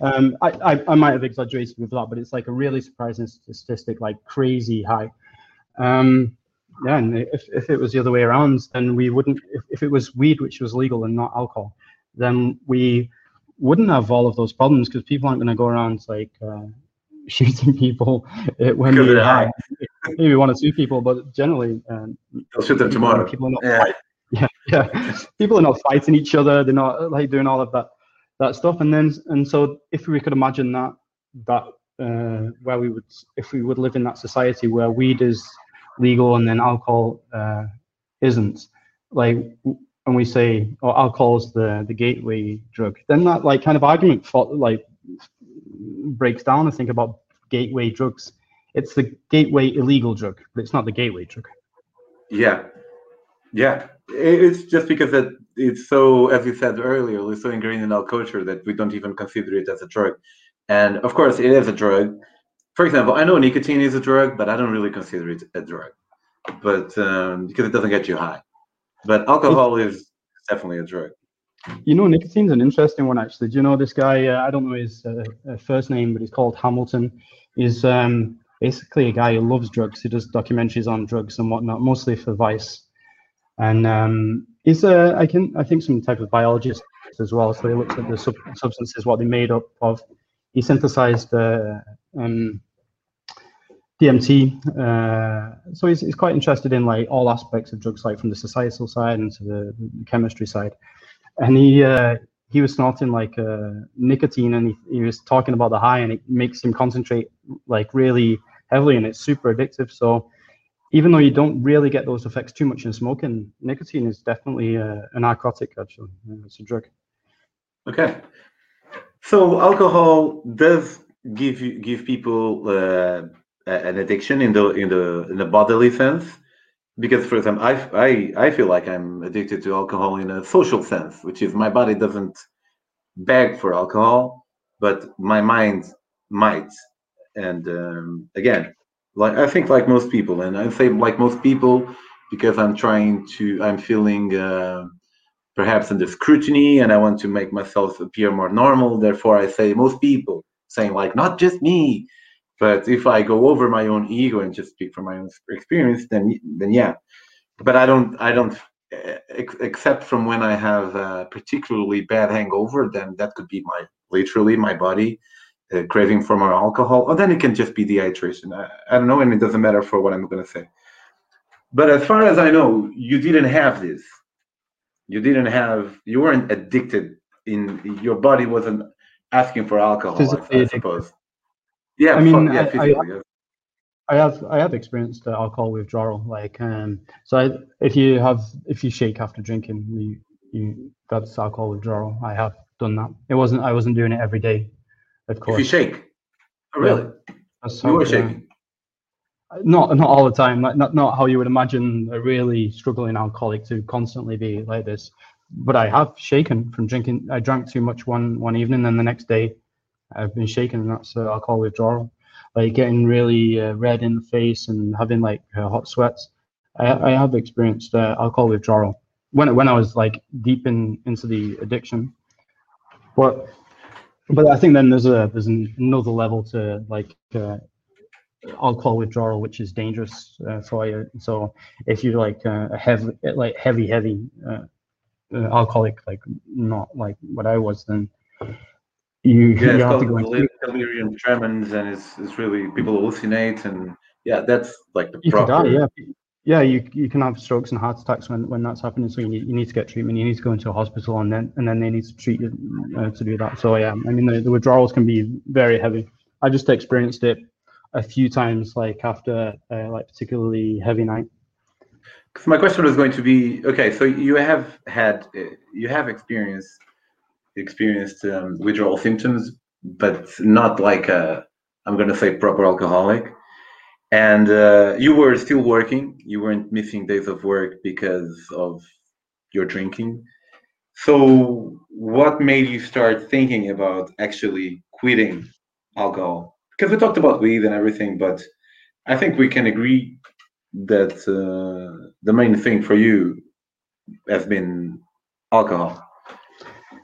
Um, I, I I might have exaggerated with that, but it's like a really surprising statistic, like crazy high. Um, yeah, and if, if it was the other way around, then we wouldn't. If, if it was weed which was legal and not alcohol, then we wouldn't have all of those problems because people aren't going to go around like uh, [laughs] shooting people uh, when they're high. maybe one or two people, but generally um, They'll shoot them tomorrow. People are not Yeah, [laughs] yeah, yeah. People are not fighting each other. They're not like doing all of that that stuff. And then and so if we could imagine that that uh, where we would if we would live in that society where weed is legal and then alcohol uh, isn't, like and we say oh alcohol's the the gateway drug, then that like kind of argument for like breaks down. I think about gateway drugs. It's the gateway illegal drug, but it's not the gateway drug. yeah, yeah. It's just because that it's so, as you said earlier, it's so ingrained in our culture that we don't even consider it as a drug. And of course, it is a drug. For example, I know nicotine is a drug, but I don't really consider it a drug, but um, because it doesn't get you high. But alcohol is definitely a drug. You know, nicotine's an interesting one, actually. Do you know this guy? Uh, I don't know his uh, uh, first name, but he's called Hamilton. He's um, basically a guy who loves drugs. He does documentaries on drugs and whatnot, mostly for Vice. And um, he's, a, I can, I think, some type of biologist as well. So he looks at the sub- substances, what they're made up of. He synthesized uh, um, DMT. Uh, so he's, he's quite interested in like all aspects of drugs, like from the societal side and to the, the chemistry side and he uh, he was snorting like uh, nicotine, and he, he was talking about the high, and it makes him concentrate like really heavily, and it's super addictive. So even though you don't really get those effects too much in smoking, nicotine is definitely uh, a narcotic. Actually, it's a drug. Okay. So alcohol does give give people uh, an addiction in the in the in the bodily sense, because for example, I I I feel like I'm addicted to alcohol in a social sense, which is my body doesn't beg for alcohol, but my mind might. And um, again, like I think like most people, and I say like most people because I'm trying to I'm feeling. Uh, perhaps under scrutiny and I want to make myself appear more normal. Therefore, I say most people, saying like not just me. But if I go over my own ego and just speak from my own experience, then then yeah. But I don't I don't uh, except from when I have a particularly bad hangover, then that could be my literally my body uh, craving for more alcohol, or then it can just be dehydration. I, I don't know, and it doesn't matter for what I'm going to say. But as far as I know, you didn't have this you didn't have you weren't addicted in your body wasn't asking for alcohol I- Physically I, suppose yeah I mean, yeah I- yeah. I have I have experienced uh, alcohol withdrawal. Like um, so, I, if you have if you shake after drinking, you you that's alcohol withdrawal. I have done that. It wasn't I wasn't doing it every day, of course. if you shake oh, Yeah. really That's you were yeah. shaking not not all the time. Like not not how you would imagine a really struggling alcoholic to constantly be like this. But I have shaken from drinking. I drank too much one one evening, and the next day I've been shaken, and that's uh, alcohol withdrawal. Like getting really uh, red in the face and having like uh, hot sweats. I, I have experienced uh, alcohol withdrawal when when I was like deep in into the addiction. But but I think then there's a there's another level to like uh, alcohol withdrawal, which is dangerous for you. So if you're like a heavy like heavy heavy uh, alcoholic, like not like what I was, then you, Yeah, you have to go into delirium, tremens, and it's, it's really people hallucinate, and yeah, that's like the you proper. die yeah. Yeah you you can have strokes and heart attacks when, when that's happening so you need, you need to get treatment you need to go into a hospital and then and then they need to treat you uh, to do that. So yeah i mean the, the withdrawals can be very heavy. I just experienced it a few times like after uh, like particularly heavy night So my question was going to be okay. So you have had you have experienced experienced um, withdrawal symptoms, but not like a I'm going to say proper alcoholic. And uh, you were still working. You weren't missing days of work because of your drinking. So what made you start thinking about actually quitting alcohol? Because we talked about weed and everything, but I think we can agree that uh, the main thing for you has been alcohol.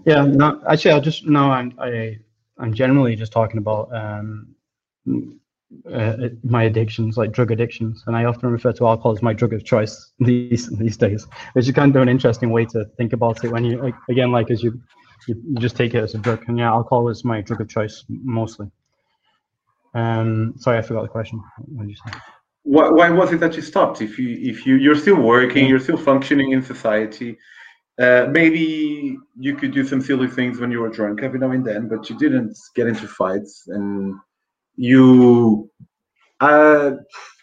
yeah no actually i'll just no i'm I, i'm generally just talking about um uh, my addictions like drug addictions and i often refer to alcohol as my drug of choice [laughs] these these days which is kind of an interesting way to think about it when you like again like as you you, you just take it as a drug and yeah alcohol is my drug of choice mostly. Um sorry i forgot the question. What did you say Why, why was it that you stopped? If you if you you're still working, you're still functioning in society. Uh, maybe you could do some silly things when you were drunk every now and then, but you didn't get into fights, and you uh,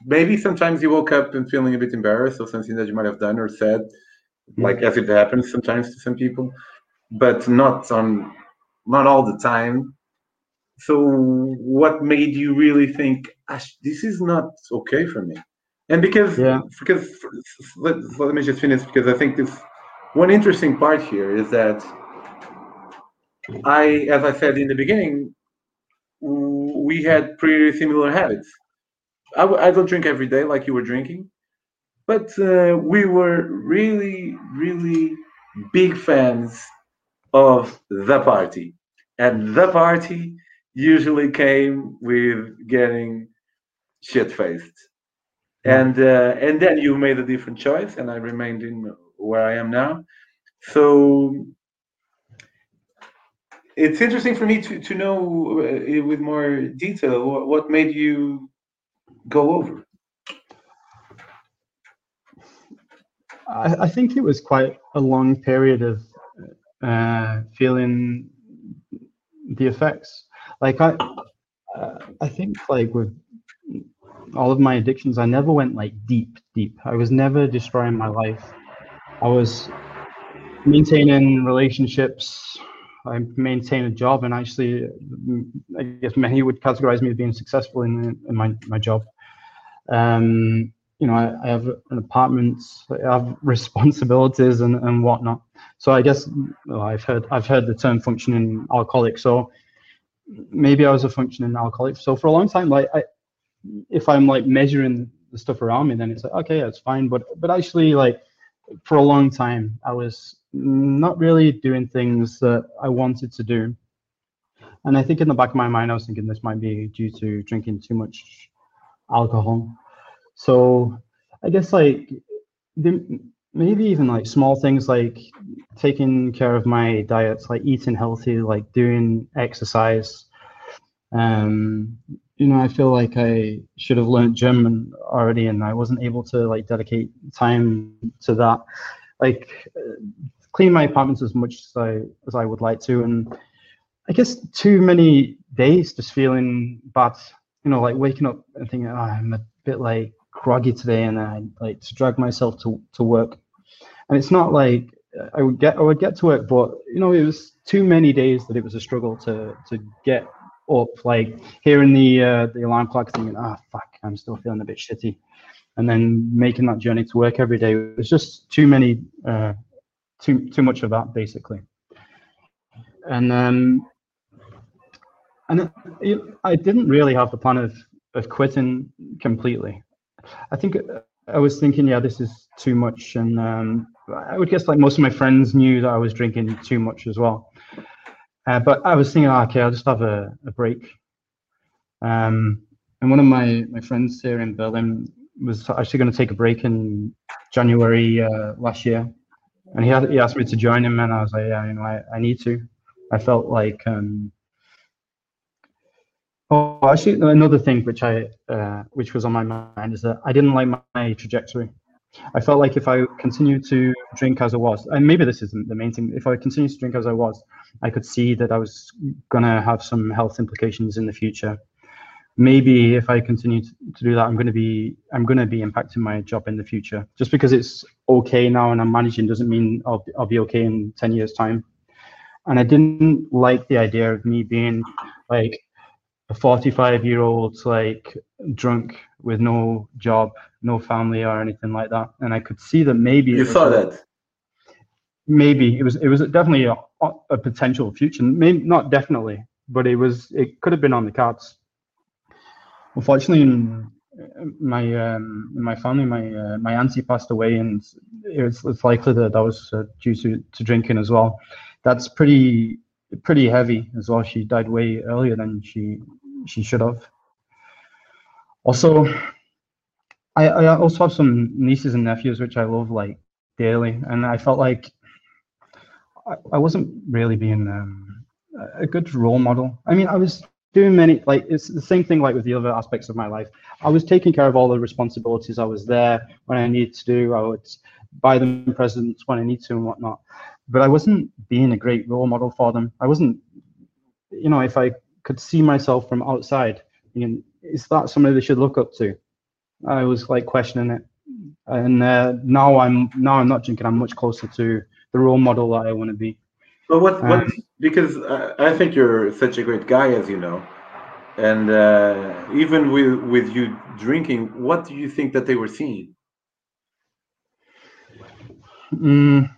maybe sometimes you woke up and feeling a bit embarrassed or something that you might have done or said, like as it happens sometimes to some people, but not on not all the time. So, what made you really think "Ash, this is not okay for me? And because Yeah. because let, let me just finish because I think this one interesting part here is that I, as I said in the beginning, we had pretty similar habits. I, w- I don't drink every day like you were drinking, but uh, we were really, really big fans of the party. And the party usually came with getting shit faced. And uh, and then you made a different choice, and I remained in where I am now. So it's interesting for me to to know uh, with more detail what, what made you go over. I, I think it was quite a long period of uh, feeling the effects. Like I, uh, I think like with all of my addictions, I never went like deep, deep. I was never destroying my life. I was maintaining relationships. I maintained a job, and actually, I guess many would categorize me as being successful in, in my, my job. Um, you know, I, I have an apartment, I have [laughs] responsibilities and, and whatnot. So I guess well, I've heard I've heard the term functioning alcoholic. So maybe I was a functioning alcoholic. So for a long time, like I, if I'm like measuring the stuff around me, then it's like okay, that's fine. But but actually, like for a long time, I was not really doing things that I wanted to do. And I think in the back of my mind, I was thinking this might be due to drinking too much alcohol. So I guess like the, maybe even like small things like taking care of my diets, like eating healthy, like doing exercise. Um, you know, I feel like I should have learned German already, and I wasn't able to like dedicate time to that. Like uh, clean my apartments as much as I as I would like to, and I guess too many days just feeling bad. You know, like waking up and thinking, oh, I'm a bit like groggy today, and I like to drag myself to to work. And it's not like I would get I would get to work, but you know, it was too many days that it was a struggle to to get up, like hearing the uh, the alarm clock, thinking, "Ah, oh, fuck, I'm still feeling a bit shitty," and then making that journey to work every day. It's just too many, uh, too too much of that, basically. And um, and it, I didn't really have the plan of of quitting completely. I think I was thinking, yeah, this is too much, and um, I would guess like most of my friends knew that I was drinking too much as well. Uh, but I was thinking, oh, okay, I'll just have a, a break. Um, and one of my, my friends here in Berlin was actually going to take a break in January uh, last year. And he, had, he asked me to join him, and I was like, yeah, you know, I, I need to. I felt like, um, oh, actually, another thing which I, uh, which was on my mind is that I didn't like my, my trajectory. I felt like if I continued to drink as I was, and maybe this isn't the main thing, if I continued to drink as I was, I could see that I was going to have some health implications in the future. Maybe if I continue to, do that, I'm going to be I'm going to be impacting my job in the future. Just because it's okay now and I'm managing doesn't mean I'll, I'll be okay in 10 years time. And I didn't like the idea of me being like a 45 year old like drunk with no job, no family or anything like that. And I could see that maybe you saw that? Maybe. It was it was definitely a, a potential future. Maybe not definitely but it was it could have been on the cards. Unfortunately in my um, in my family my uh, my auntie passed away and it's, it's likely that that was uh, due to, to drinking as well. That's pretty pretty heavy as well she died way earlier than she she should have also I, I also have some nieces and nephews which i love like daily and i felt like I, I wasn't really being um, a good role model. I mean, I was doing many like it's the same thing like with the other aspects of my life. I was taking care of all the responsibilities. I was there when I needed to do. I would buy them presents when I need to and whatnot. But I wasn't being a great role model for them. I wasn't, you know, if I could see myself from outside, thinking, is that somebody they should look up to? I was like questioning it, and uh, now I'm now I'm not drinking. I'm much closer to the role model that I want to be. But what, what um, because I think you're such a great guy, as you know, and uh, even with with you drinking, what do you think that they were seeing? Mm.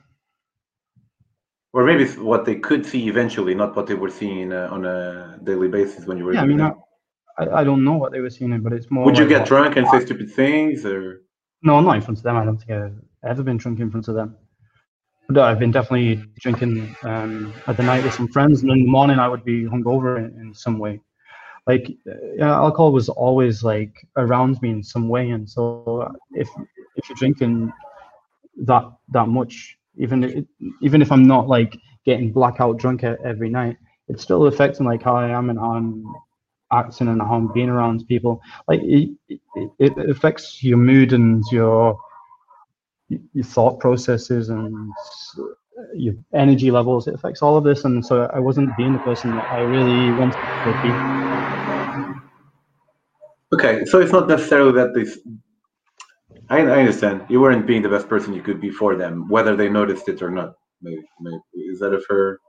Or maybe what they could see eventually, not what they were seeing uh, on a daily basis when you were. Yeah, I mean, I, I, don't know what they were seeing, but it's more. Would like you get drunk and say stupid things, or? No, not in front of them. I don't think I've ever been drunk in front of them. But I've been definitely drinking um, at the night with some friends, and in the morning I would be hungover in, in some way. Like yeah, alcohol was always like around me in some way, and so if if you're drinking that that much, even if, even if I'm not like getting blackout drunk every night, it's still affecting like how I am and how I'm acting and how I'm being around people. Like it, it, it affects your mood and your your thought processes and your energy levels. It affects all of this, and so I wasn't being the person that I really wanted to be. Okay, so it's not necessarily that this. I, I understand you weren't being the best person you could be for them, whether they noticed it or not. Maybe, maybe. is that a fair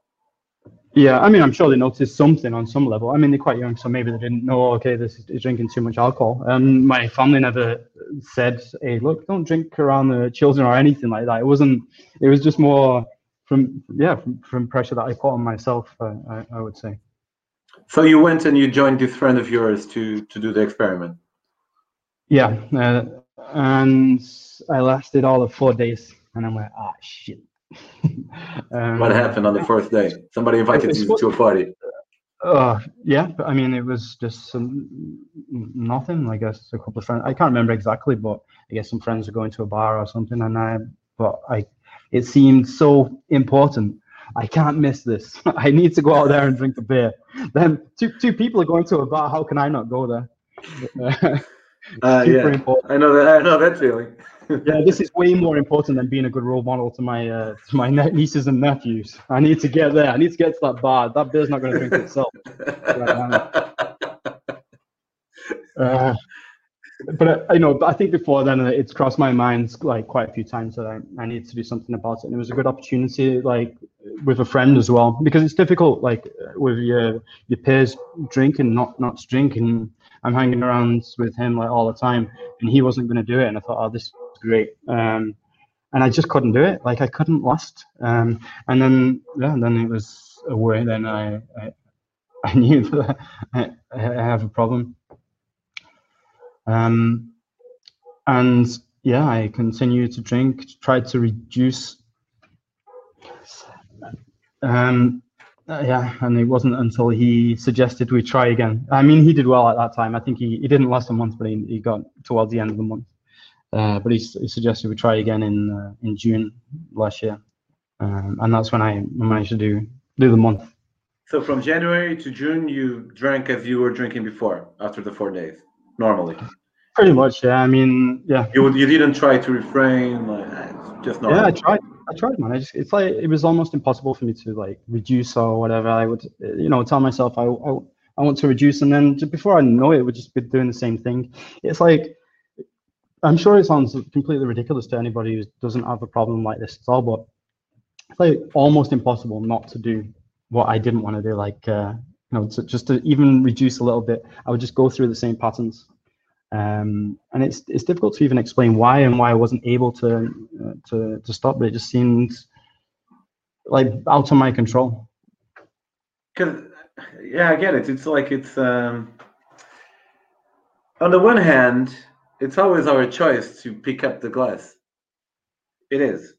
yeah, I mean, I'm sure they noticed something on some level. I mean, they're quite young, so maybe they didn't know. Okay, this is drinking too much alcohol. Um, my family never said, "Hey, look, don't drink around the children" or anything like that. It wasn't. It was just more from yeah, from, from pressure that I put on myself. Uh, I, I would say. So you went and you joined this friend of yours to to do the experiment. Yeah, uh, and I lasted all of four days, and I'm like, ah, shit [laughs] um, what happened on the fourth day? Somebody invited you to a party. Uh, yeah, but I mean, it was just some, nothing. I guess a couple of friends. I can't remember exactly, but I guess some friends were going to a bar or something, and I. But I, it seemed so important. I can't miss this. [laughs] I need to go out there and drink a beer. Then two two people are going to a bar. How can I not go there? [laughs] uh, yeah. I know that. I know that feeling [laughs] yeah, this is way more important than being a good role model to my uh, to my nieces and nephews. I need to get there. I need to get to that bar. That beer's not going to drink itself. [laughs] Uh, but uh, you know, I think before then uh, it's crossed my mind like quite a few times that I, I need to do something about it, and it was a good opportunity, like with a friend as well, because it's difficult, like with your your peers drinking, not not drinking. I'm hanging around with him like all the time, and he wasn't going to do it, and I thought, oh, this is great. Um, and I just couldn't do it. Like I couldn't last. Um, and then yeah, then it was a way. Then I I, [laughs] I knew that I, I have a problem. Um, and yeah, I continued to drink, tried to reduce. Um, uh, yeah, and it wasn't until he suggested we try again. I mean, he did well at that time. I think he, he didn't last a month, but he, he got towards the end of the month. Uh, but he, he, suggested we try again in uh, in June last year, um, and that's when I managed to do do the month. So from January to June, you drank as you were drinking before after the four days normally. Pretty much, yeah. I mean, yeah. You you didn't try to refrain, like just not. Yeah, I tried. I tried, man. I just it's like it was almost impossible for me to like reduce or whatever. I would, you know, tell myself I I, I want to reduce, and then before I know it, would just be doing the same thing. It's like I'm sure it sounds completely ridiculous to anybody who doesn't have a problem like this at all, but it's like almost impossible not to do what I didn't want to do. Like, uh, you know, to, just to even reduce a little bit, I would just go through the same patterns um, and it's it's difficult to even explain why and why I wasn't able to uh, to to stop. But it just seemed like out of my control. Because yeah, I get it. It's like it's um, on the one hand, it's always our choice to pick up the glass. It is.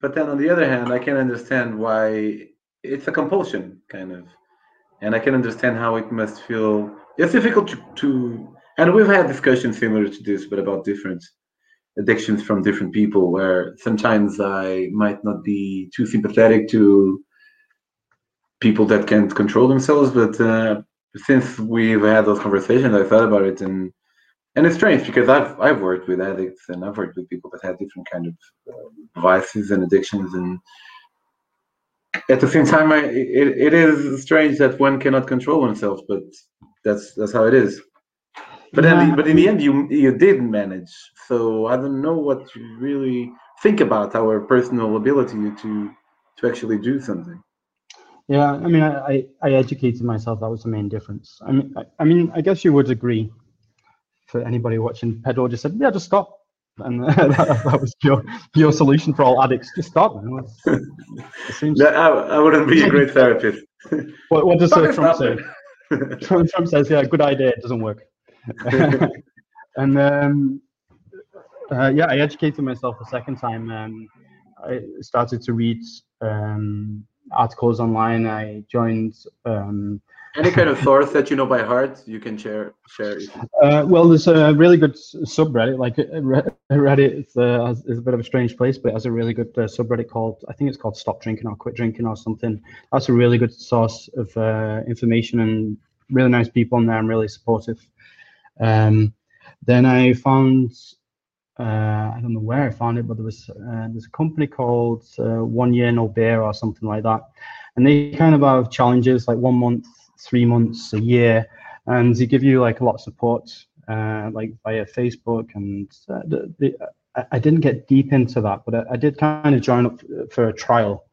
But then on the other hand, I can understand why it's a compulsion, kind of. And I can understand how it must feel. It's difficult to, to and we've had discussions similar to this, but about different addictions from different people, where sometimes I might not be too sympathetic to people that can't control themselves, but uh, since we've had those conversations, I thought about it, and and it's strange because I've I've worked with addicts and I've worked with people that have different kind of uh, vices and addictions, and at the same time, I, it, it is strange that one cannot control oneself, but that's that's how it is. But yeah. then, but in the end, you you did manage. So I don't know what you really think about our personal ability to to actually do something. Yeah, I mean, I, I educated myself. That was the main difference. I mean, I, I mean, I guess you would agree. For anybody watching, Pedro just said, "Yeah, just stop," and [laughs] that, that, was your your solution for all addicts. Just stop. Man. Seems... No, I, I, wouldn't be a great therapist. what, what does Trump say? Trump, Trump says, "Yeah, good idea. It doesn't work." [laughs] and um, uh, yeah, I educated myself a second time. Um, I started to read um, articles online. I joined. Um, Any kind of source that you know by heart, you can share. Share. Uh, well, there's a really good subreddit. Like uh, Reddit is a, uh, is a bit of a strange place, but it has a really good uh, subreddit called I think it's called Stop Drinking or Quit Drinking or something. That's a really good source of uh, information and really nice people in there and really supportive. Um, then I found, uh, I don't know where I found it, but there was uh, there's a company called uh, One Year No Beer or something like that, and they kind of have challenges like one month, three months, a year, and they give you like a lot of support, uh, like via Facebook, and uh, the, the, I didn't get deep into that, but I, I did kind of join up for a trial.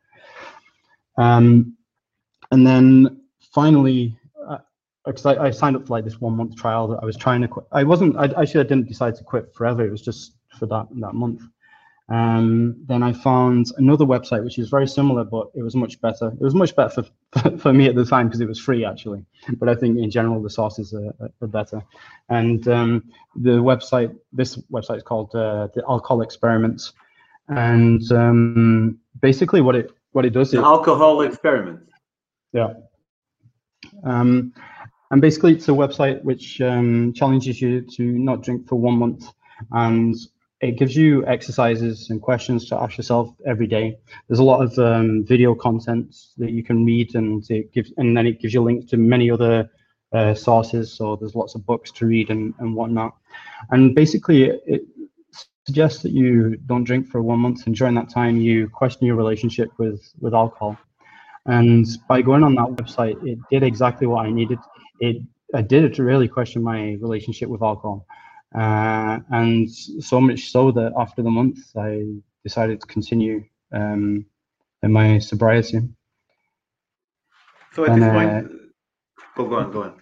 Um, and then finally, because I, I, signed up for like this one month trial that I was trying to quit. I wasn't, I actually I didn't decide to quit forever. It was just for that that month. Um, then I found another website which is very similar, but it was much better. It was much better for, for me at the time because it was free actually. But I think in general the sources are, are better. And um, the website, this website is called uh, the Alcohol Experiments. And um, basically what it what it does the is alcohol experiment. Yeah. Um, and basically, it's a website which um, challenges you to not drink for one month, and it gives you exercises and questions to ask yourself every day. There's a lot of um, video content that you can read, and it gives, and then it gives you links to many other uh, sources. So there's lots of books to read and, and whatnot. And basically, it, it suggests that you don't drink for one month, and during that time, you question your relationship with with alcohol. And by going on that website, it did exactly what I needed it I did it to really question my relationship with alcohol. uh, and so much so that after the month, I decided to continue um, in my sobriety. So at And, this uh, point, oh, go on, go on.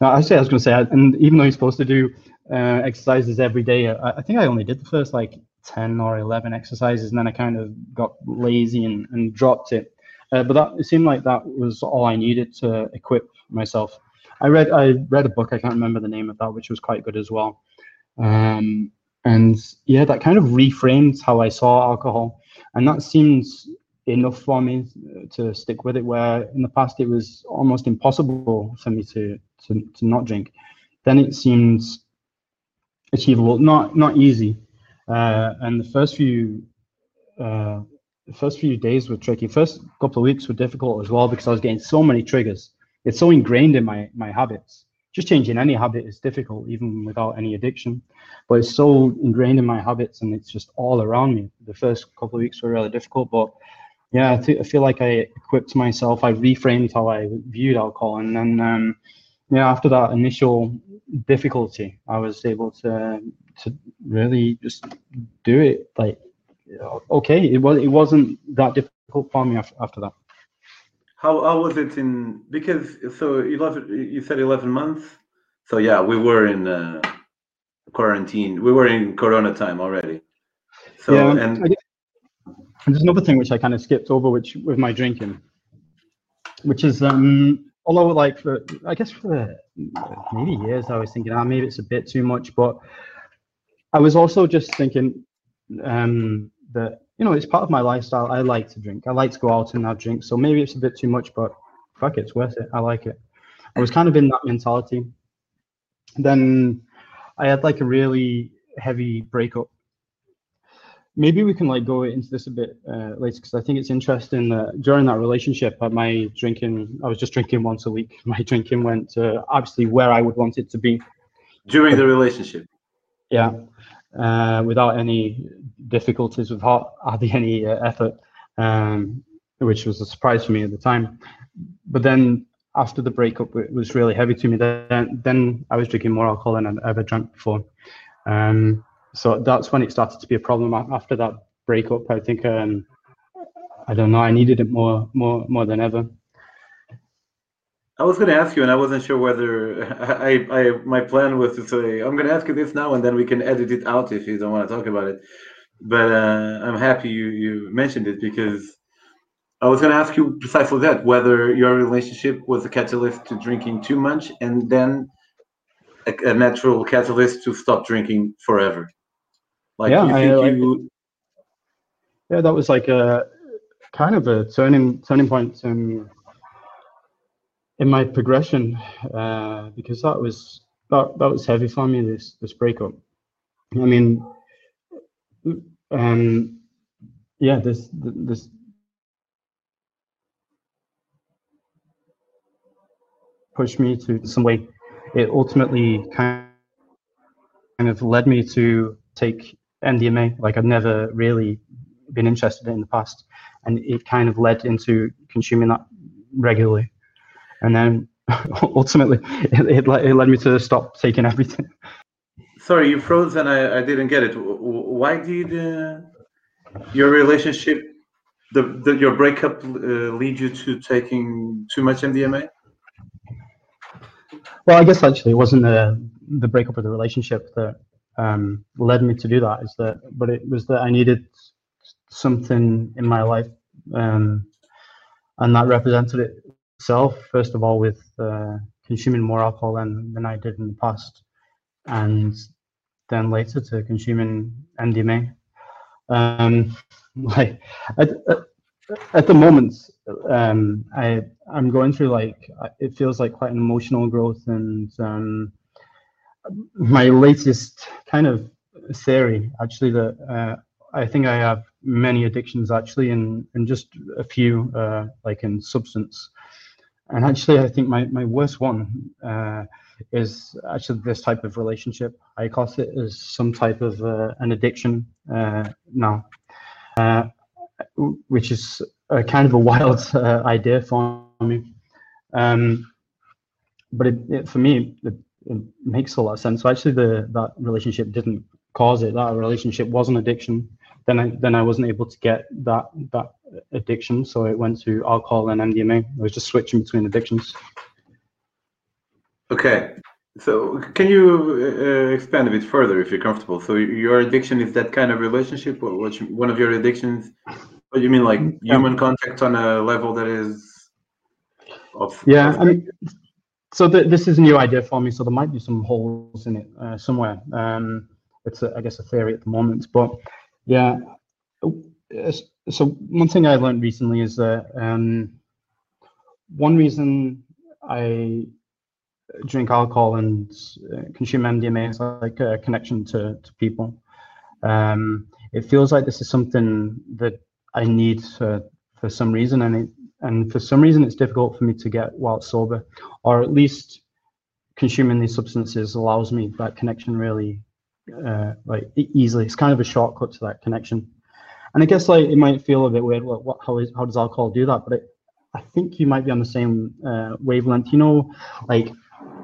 No, actually, I was going to say, and even though you're supposed to do uh, exercises every day, I, I think I only did the first like 10 or 11 exercises, and then I kind of got lazy and, and dropped it. Uh, but that it seemed like that was all I needed to equip myself. I read I read a book, I can't remember the name of that, which was quite good as well. Um, and yeah, that kind of reframed how I saw alcohol, and that seems enough for me to stick with it. Where in the past it was almost impossible for me to to, to not drink, then it seems achievable, not not easy. Uh, and the first few uh, the first few days were tricky. First couple of weeks were difficult as well because I was getting so many triggers. It's so ingrained in my my habits. Just changing any habit is difficult, even without any addiction. But it's so ingrained in my habits, and it's just all around me. The first couple of weeks were really difficult, but yeah, I, thi- I feel like I equipped myself. I reframed how I viewed alcohol, and then um, yeah, after that initial difficulty, I was able to to really just do it. Like, okay, it was it wasn't that difficult for me af- after that. How, how was it in, because, so 11, you said 11 months? So yeah, we were in uh, quarantine, we were in Corona time already. So, yeah, and guess- and there's another thing which I kind of skipped over, which with my drinking, which is um, although like for I guess for maybe years I was thinking, ah, maybe it's a bit too much, but I was also just thinking um, that you know it's part of my lifestyle. I like to drink. I like to go out and have drinks. So maybe it's a bit too much, but fuck it, it's worth it. I like it. I was kind of in that mentality. Then I had like a really heavy breakup maybe we can like go into this a bit uh, later because I think it's interesting that during that relationship, uh, my drinking, I was just drinking once a week. [laughs] My drinking went to absolutely where I would want it to be. during the relationship. Yeah, uh, without any difficulties, without hardly [laughs] any uh, effort, um, which was a surprise for me at the time. But then after the breakup, it was really heavy to me. Then, then I was drinking more alcohol than I'd ever drank before. Um, so that's when it started to be a problem. After that breakup, I think um, I don't know. I needed it more, more, more than ever. I was going to ask you, and I wasn't sure whether [laughs] I, I, my plan was to say, I'm going to ask you this now, and then we can edit it out if you don't want to talk about it. But uh, I'm happy you, you mentioned it because I was going to ask you precisely that whether your relationship was a catalyst to drinking too much and then a, a natural catalyst to stop drinking forever. Like, Yeah, you I think like you, Yeah, that was like a kind of a turning turning point in in my progression uh, because that was that that was heavy for me. This this breakup. I mean, um, yeah, this this pushed me to some way. It ultimately kind of led me to take MDMA. Like I'd never really been interested in the past, and it kind of led into consuming that regularly. And then [laughs] ultimately, it, it, led, it led me to stop taking everything. sorry, you froze and I, I didn't get it. Why did uh, your relationship, the, the your breakup, uh, lead you to taking too much MDMA? Well, I guess actually it wasn't the the breakup of the relationship that um, led me to do that. Is that, but it was that I needed something in my life, um, and that represented itself first of all with uh, consuming more alcohol than than I did in the past, and then later to consuming MDMA. Um, [laughs] like at, at, the moment, um, I I'm going through like it feels like quite an emotional growth, and um, my latest kind of theory actually that uh, I think I have many addictions actually, and and just a few uh, like in substance, and actually I think my my worst one uh, is actually this type of relationship. I class it as some type of uh, an addiction uh, now. Uh, which is a kind of a [laughs] wild uh, idea for me. Um, but it, it, for me, it, it makes a lot of sense. So actually, the that relationship didn't cause it. That relationship was an addiction. Then I then I wasn't able to get that that addiction, so it went to alcohol and MDMA. I was just switching between addictions. Okay, so can you uh, expand a bit further if you're comfortable? So your addiction is that kind of relationship, or what? You, one of your addictions? What do you mean, like human contact on a level that is? Of, Yeah, of- I mean, so th- this is a new idea for me, so there might be some holes in it uh, somewhere. Um, it's, a, I guess, a theory at the moment, but yeah. So one thing I learned recently is that um, one reason I drink alcohol and uh, consume MDMA is like a connection to, to people. Um, it feels like this is something that I need for, for some reason, and it, and for some reason it's difficult for me to get while sober, or at least consuming these substances allows me that connection really uh, like easily. It's kind of a shortcut to that connection. And I guess like it might feel a bit weird. What, what how is how does alcohol do that? But it, I think you might be on the same uh, wavelength. You know, like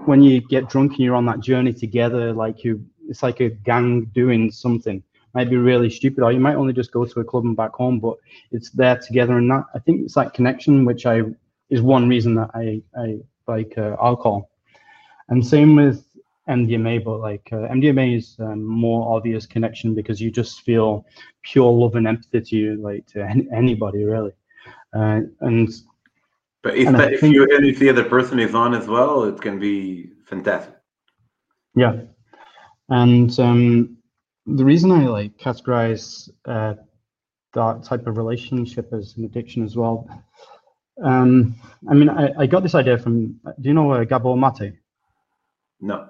when you get drunk and you're on that journey together, like you, it's like a gang doing something. Might be really stupid, or you might only just go to a club and back home, but it's there together. And that I think it's that connection, which I is one reason that I I like uh, alcohol. And same with MDMA, but like uh, MDMA is um, more obvious connection because you just feel pure love and empathy to you, like to any, anybody really. Uh, and but if, and that, if think- you if the other person is on as well, it can be fantastic. Yeah, and um, the reason I like categorize uh, that type of relationship as an addiction as well. Um, I mean, I, I got this idea from. Do you know uh, Gabor Mate? No.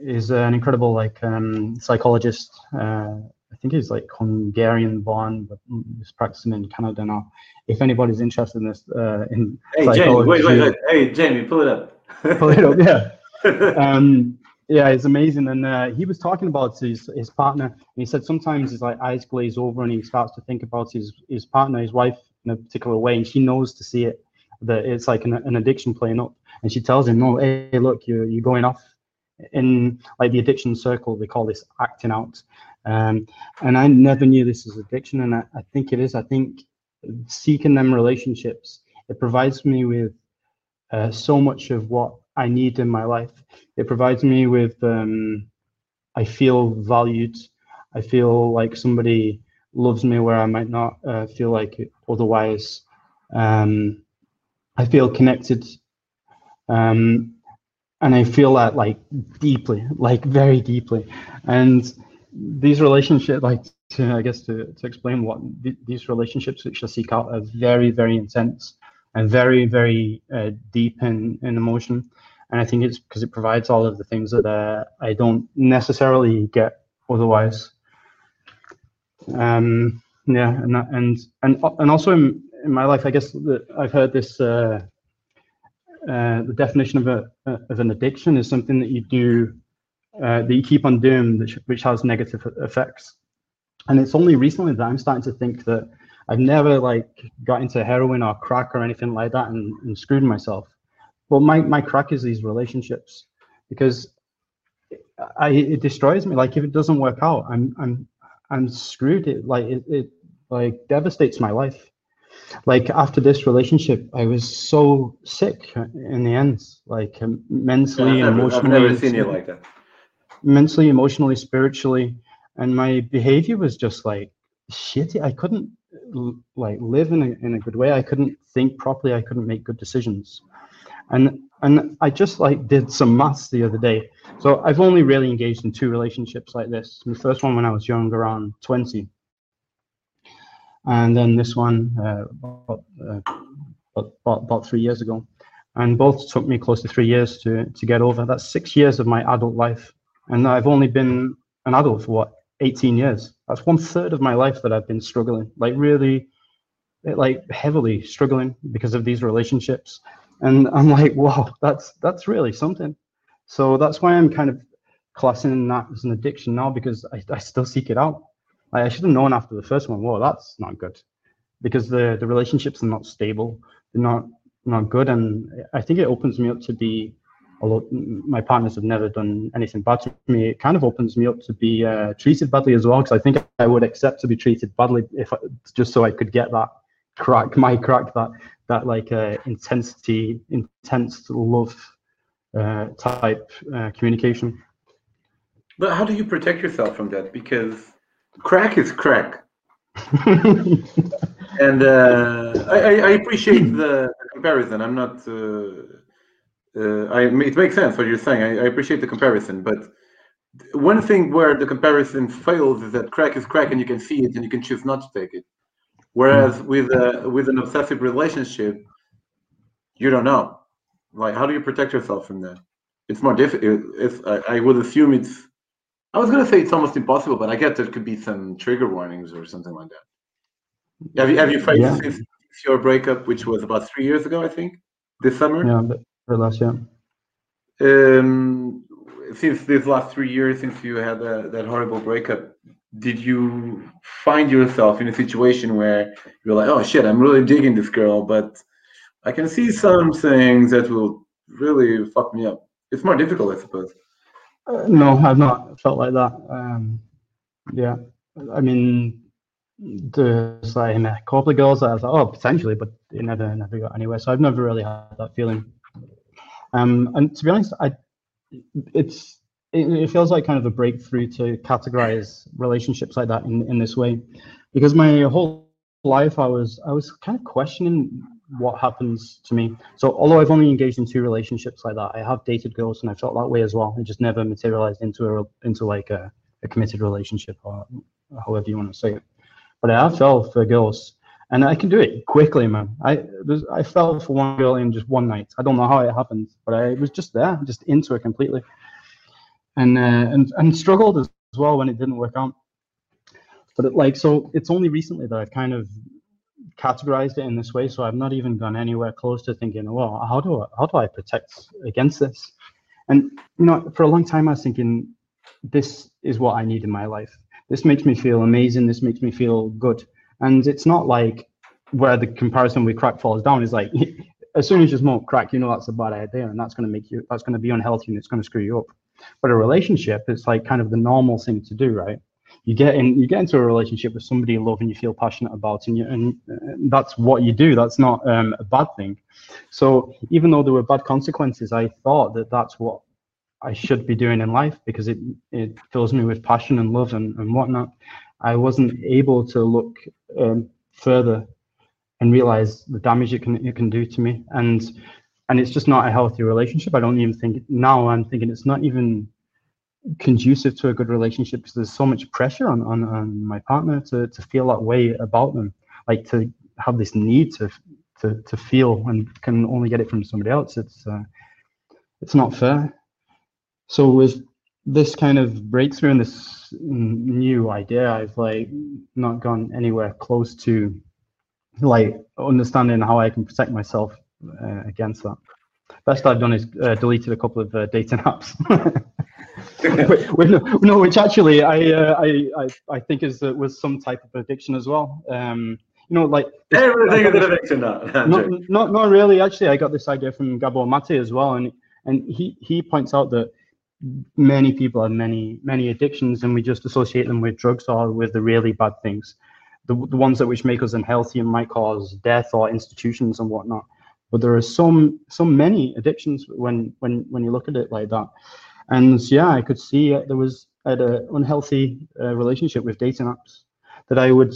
Is an incredible like um, psychologist. Uh, I think he's like Hungarian born, but he's practicing in Canada now. If anybody's interested in this, uh, in Hey Jamie, wait, wait, wait. Hey Jamie, pull it up. [laughs] pull it up, yeah. [laughs] um, yeah, it's amazing. And uh, he was talking about his his partner, and he said sometimes his like eyes glaze over, and he starts to think about his his partner, his wife, in a particular way, and she knows to see it that it's like an, an addiction playing up, and she tells him, "No, hey, look, you're you're going off." In like the addiction circle, they call this acting out. Um, and I never knew this was addiction, and I, I think it is. I think seeking them relationships, it provides me with uh, so much of what I need in my life. It provides me with, um, I feel valued. I feel like somebody loves me where I might not uh, feel like it otherwise. Um, I feel connected. Um, and I feel that like deeply, like very deeply. And these relationships, like to, I guess to, to explain what th- these relationships which I seek out are very, very intense and very, very uh, deep in, in emotion. And I think it's because it provides all of the things that uh, I don't necessarily get otherwise. Um, yeah, and and and and also in, in my life, I guess I've heard this. Uh, uh, the definition of a of an addiction is something that you do uh, that you keep on doing, which which has negative effects. And it's only recently that I'm starting to think that I've never like got into heroin or crack or anything like that and, and screwed myself. But my, my crack is these relationships because I it destroys me. Like if it doesn't work out, I'm I'm I'm screwed. It like it, it like devastates my life. Like after this relationship, I was so sick in the end, like um, mentally I've and never, I've emotionally never seen you like that. mentally, emotionally, spiritually, and my behavior was just like shitty. I couldn't like live in a, in a good way. I couldn't think properly. I couldn't make good decisions, and and I just like did some maths the other day. So I've only really engaged in two relationships like this. The first one when I was young, around twenty, and then this one uh, about, uh, about, about three years ago. And both took me close to three years to to get over. That's six years of my adult life and I've only been an adult for what 18 years. That's one third of my life that I've been struggling, like really, like heavily struggling because of these relationships. And I'm like, wow, that's that's really something. So that's why I'm kind of classing that as an addiction now because I, I still seek it out. Like I should have known after the first one, whoa, that's not good, because the the relationships are not stable, they're not not good, and I think it opens me up to be although my partners have never done anything bad to me, it kind of opens me up to be uh, treated badly as well. Because I think I would accept to be treated badly if I, just so I could get that crack, my crack, that that like uh, intensity, intense love uh, type uh, communication. But how do you protect yourself from that? Because crack is crack. [laughs] and uh, I, I, appreciate the comparison. I'm not. Uh, uh, I it makes sense what you're saying. I, I, appreciate the comparison, but one thing where the comparison fails is that crack is crack, and you can see it, and you can choose not to take it. Whereas mm. with a, with an obsessive relationship, you don't know. Like, how do you protect yourself from that? It's more difficult. It's, I, I would assume it's. I was gonna say it's almost impossible, but I get there could be some trigger warnings or something like that. Have you have you faced yeah. since your breakup, which was about three years ago, I think, this summer? Yeah, last year. Um, since these last three years, since you had that, that horrible breakup, did you find yourself in a situation where you're like, oh shit, I'm really digging this girl, but I can see some things that will really fuck me up. It's more difficult, I suppose. No, I've not felt like that. Um, yeah, I mean, there's like a couple of girls that I like, oh, potentially, but it never, never got anywhere. So I've never really had that feeling. Um, and to be honest, I it's it, it, feels like kind of a breakthrough to categorize relationships like that in, in this way, because my whole life I was I was kind of questioning what happens to me. So although I've only engaged in two relationships like that, I have dated girls and I felt that way as well. It just never materialized into a into like a, a committed relationship or however you want to say it. But I have fell for girls and I can do it quickly, man. I I fell for one girl in just one night. I don't know how it happened, but I was just there, just into it completely, and uh, and and struggled as well when it didn't work out. But it, like so, it's only recently that I've kind of categorized it in this way. So I've not even gone anywhere close to thinking, well, how do I, how do I protect against this? And you know, for a long time I was thinking, this is what I need in my life. This makes me feel amazing. This makes me feel good and it's not like where the comparison with crack falls down is like [laughs] as soon as you smoke crack, you know that's a bad idea and that's going to make you that's going to be unhealthy and it's going to screw you up. But a relationship it's like kind of the normal thing to do, right? You get in you get into a relationship with somebody you love and you feel passionate about, and you and that's what you do. That's not um, a bad thing. So even though there were bad consequences, I thought that that's what I should be doing in life because it it fills me with passion and love and, and whatnot. I wasn't able to look um, further and realize the damage it can it can do to me and and it's just not a healthy relationship i don't even think now i'm thinking it's not even conducive to a good relationship because there's so much pressure on, on, on my partner to, to feel that way about them like to have this need to to, to feel and can only get it from somebody else it's uh, it's not fair so with this kind of breakthrough and this new idea, I've like not gone anywhere close to like understanding how I can protect myself uh, against that. Best I've done is uh, deleted a couple of uh, dating [laughs] apps. [laughs] no, no, which actually I, uh, I, I, I think is uh, was some type of addiction as well. Um, you know, like everything is an addiction. Not, not, not really. Actually, I got this idea from Gabor Mate as well, and and he he points out that many people have many many addictions and we just associate them with drugs or with the really bad things the, the ones that which make us unhealthy and might cause death or institutions and whatnot but there are so so many addictions when when when you look at it like that and yeah i could see there was an unhealthy uh, relationship with dating apps that i would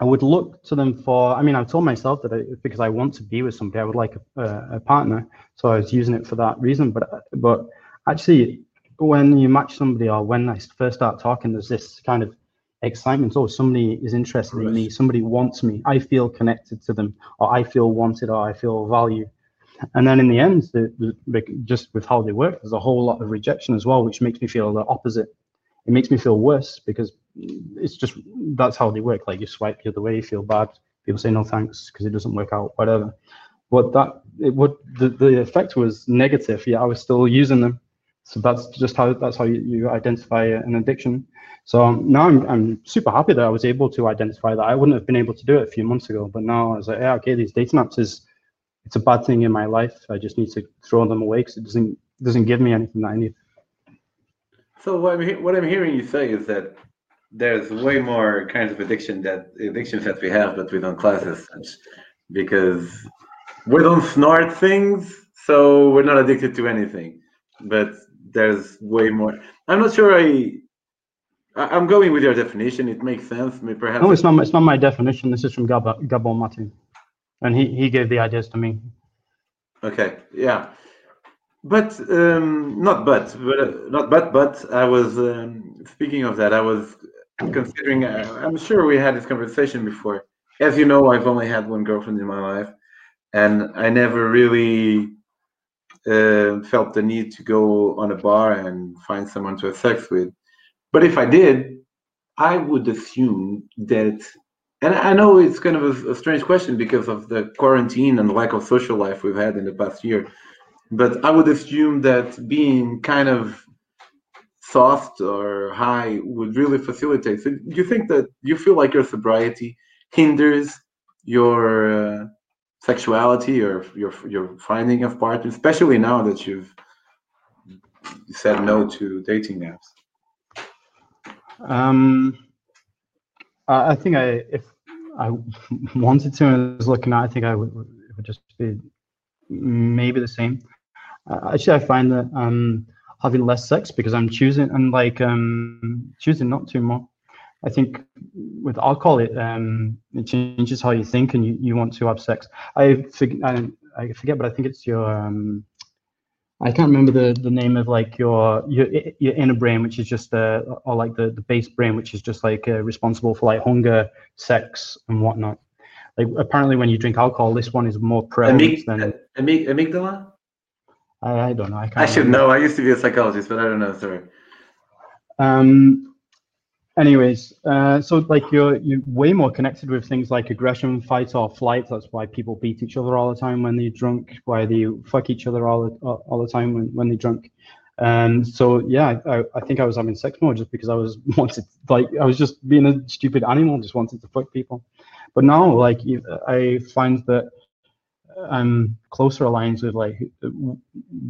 I would look to them for. I mean, I've told myself that I, because I want to be with somebody, I would like a, a, partner. So I was using it for that reason. But but actually, when you match somebody or when I first start talking, there's this kind of excitement. Oh, somebody is interested in me. Somebody wants me. I feel connected to them, or I feel wanted, or I feel valued. And then in the end, the, the, just with how they work, there's a whole lot of rejection as well, which makes me feel the opposite. It makes me feel worse because it's just that's how they work. Like you swipe the other way, you feel bad. People say no thanks because it doesn't work out, whatever. But that it would the, the effect was negative. Yeah, I was still using them so that's just how that's how you, you identify an addiction. So um, now I'm I'm super happy that I was able to identify that. I wouldn't have been able to do it a few months ago, but now I was like, yeah, okay, these dating apps is it's a bad thing in my life. I just need to throw them away because it doesn't doesn't give me anything that I need. So what I'm, what I'm hearing you say is that there's way more kinds of addiction that addictions that we have, but we don't class as such because we don't snort things, so we're not addicted to anything. But there's way more. I'm not sure I. I'm going with your definition. It makes sense. Maybe perhaps. No, it's not. It's not my definition. This is from Gab- Gabor Mate, and he he gave the ideas to me. Okay. Yeah. But um, not but, but not but but I was um, speaking of that. I was considering. Uh, I'm sure we had this conversation before. As you know, I've only had one girlfriend in my life, and I never really uh, felt the need to go on a bar and find someone to have sex with. But if I did, I would assume that, and I know it's kind of a, a strange question because of the quarantine and lack of social life we've had in the past year. But I would assume that being kind of soft or high would really facilitate. So, do you think that you feel like your sobriety hinders your uh, sexuality or your your finding of partners, especially now that you've said no to dating apps? Um, I think I if I wanted to and was looking at, I think I would it would just be maybe the same. Uh, actually, I find that um having less sex because I'm choosing and like um choosing not to more. I think with alcohol, it um, it changes how you think and you, you want to have sex. I forget, I, I forget, but I think it's your um, I can't remember the, the name of like your your your inner brain, which is just uh, or like the, the base brain, which is just like uh, responsible for like hunger, sex, and whatnot. Like apparently, when you drink alcohol, this one is more prevalent Amyg- than amyg- amygdala. I, I don't know. I can't. I should remember. know. I used to be a psychologist, but I don't know. Sorry. Um, anyways, uh, so like you're you're way more connected with things like aggression, fight or flight. That's why people beat each other all the time when they're drunk. Why they fuck each other all the, all the time when, when they're drunk. And so yeah, I, I think I was having sex more just because I was [laughs] wanted like I was just being a stupid animal, just wanted to fuck people. But now like I find that I'm closer aligned with like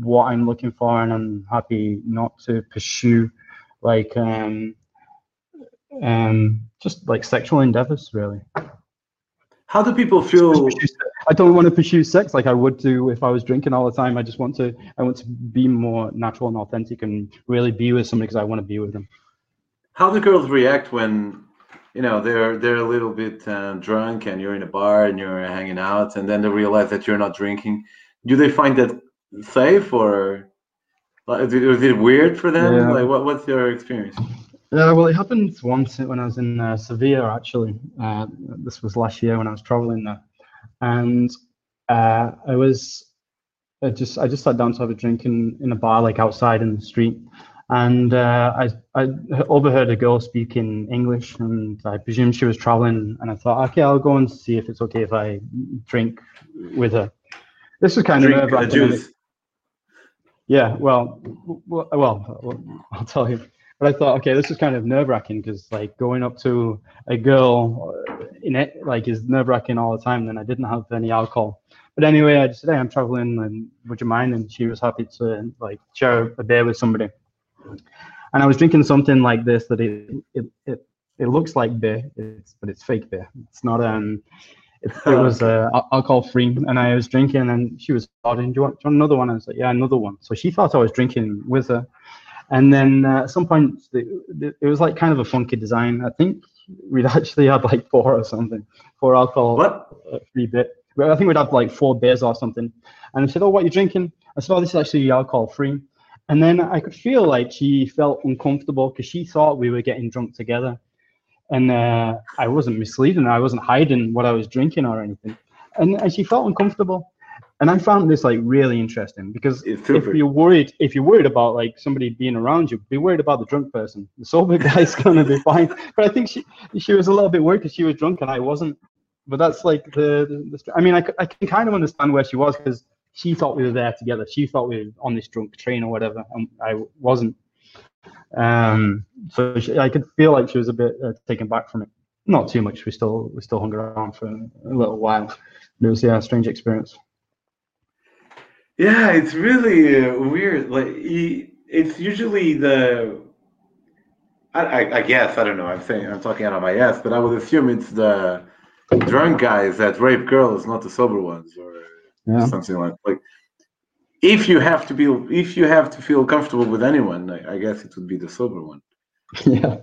what I'm looking for, and I'm happy not to pursue like um um just like sexual endeavors really. How do people feel? I don't want to pursue sex like I would do if I was drinking all the time. I just want to I want to be more natural and authentic and really be with somebody because I want to be with them. How do girls react when you know they're they're a little bit uh, drunk and you're in a bar and you're hanging out, and then they realize that you're not drinking? Do they find that safe or like, is it- weird for them? Yeah. Like, what, what's your experience? Yeah, well, it happened once when I was in uh, Sevilla. Actually, uh, this was last year when I was traveling there, and uh, I was I just I just sat down to have a drink in, in a bar like outside in the street, and uh, I I overheard a girl speaking English, and I presume she was traveling, and I thought, okay, I'll go and see if it's okay if I drink with her. This was kind Drink of nerve-wracking, juice. yeah, well, well, well, I'll tell you. But I thought, okay, this is kind of nerve wracking because like going up to a girl uh, in it like is nerve wracking all the time. Then I didn't have any alcohol. But anyway, I just said, hey, I'm traveling, and would you mind? And she was happy to like share a beer with somebody. And I was drinking something like this that it it it, it looks like beer, it's, but it's fake beer. It's not um. It, it was uh, alcohol free, and I was drinking, and she was ordering, "Do you want, do you want another one?" I was like, "Yeah, another one." So she thought I was drinking with her, and then uh, at some point, the, the, it was like kind of a funky design. I think we'd [laughs] actually had like four or something, four alcohol What? uh, free bit. I think we'd have like four beers or something. And I said, "Oh, what are you drinking?" I said, "Oh, this is actually alcohol free." And then I could feel like she felt uncomfortable because she thought we were getting drunk together, and uh, I wasn't misleading. I wasn't hiding what I was drinking or anything. And, and she felt uncomfortable. And I found this like really interesting because if you're worried, if you're worried about like somebody being around you, be worried about the drunk person. The sober [laughs] guy's gonna be fine. But I think she she was a little bit worried because she was drunk and I wasn't. But that's like the, the, the I mean, I, I can kind of understand where she was because she thought we were there together. She thought we were on this drunk train or whatever, and I wasn't. Um, so she, I could feel like she was a bit uh, taken back from it. Not too much. We still we still hung around for a little while. It was yeah, a strange experience. Yeah, it's really uh, weird. Like it's usually the. I, I, I guess I don't know. I'm saying I'm talking out of my ass, but I would assume it's the drunk guys that rape girls, not the sober ones, or yeah. something like like. If you have to be, if you have to feel comfortable with anyone, I, I guess it would be the sober one. [laughs] Yeah,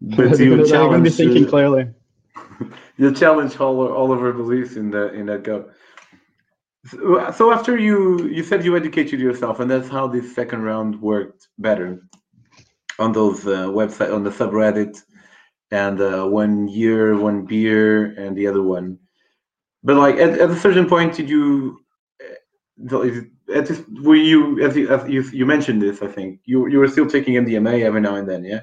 but you challenge. Be thinking clearly. [laughs] you challenge all all of our beliefs in that in that go. So, after you you said you educated yourself, and that's how this second round worked better on those uh, website on the subreddit, and uh, one year, one beer, and the other one. But like at, at a certain point, did you? Uh, at this, were you as, you as you you mentioned this? I think you you were still taking MDMA every now and then, yeah.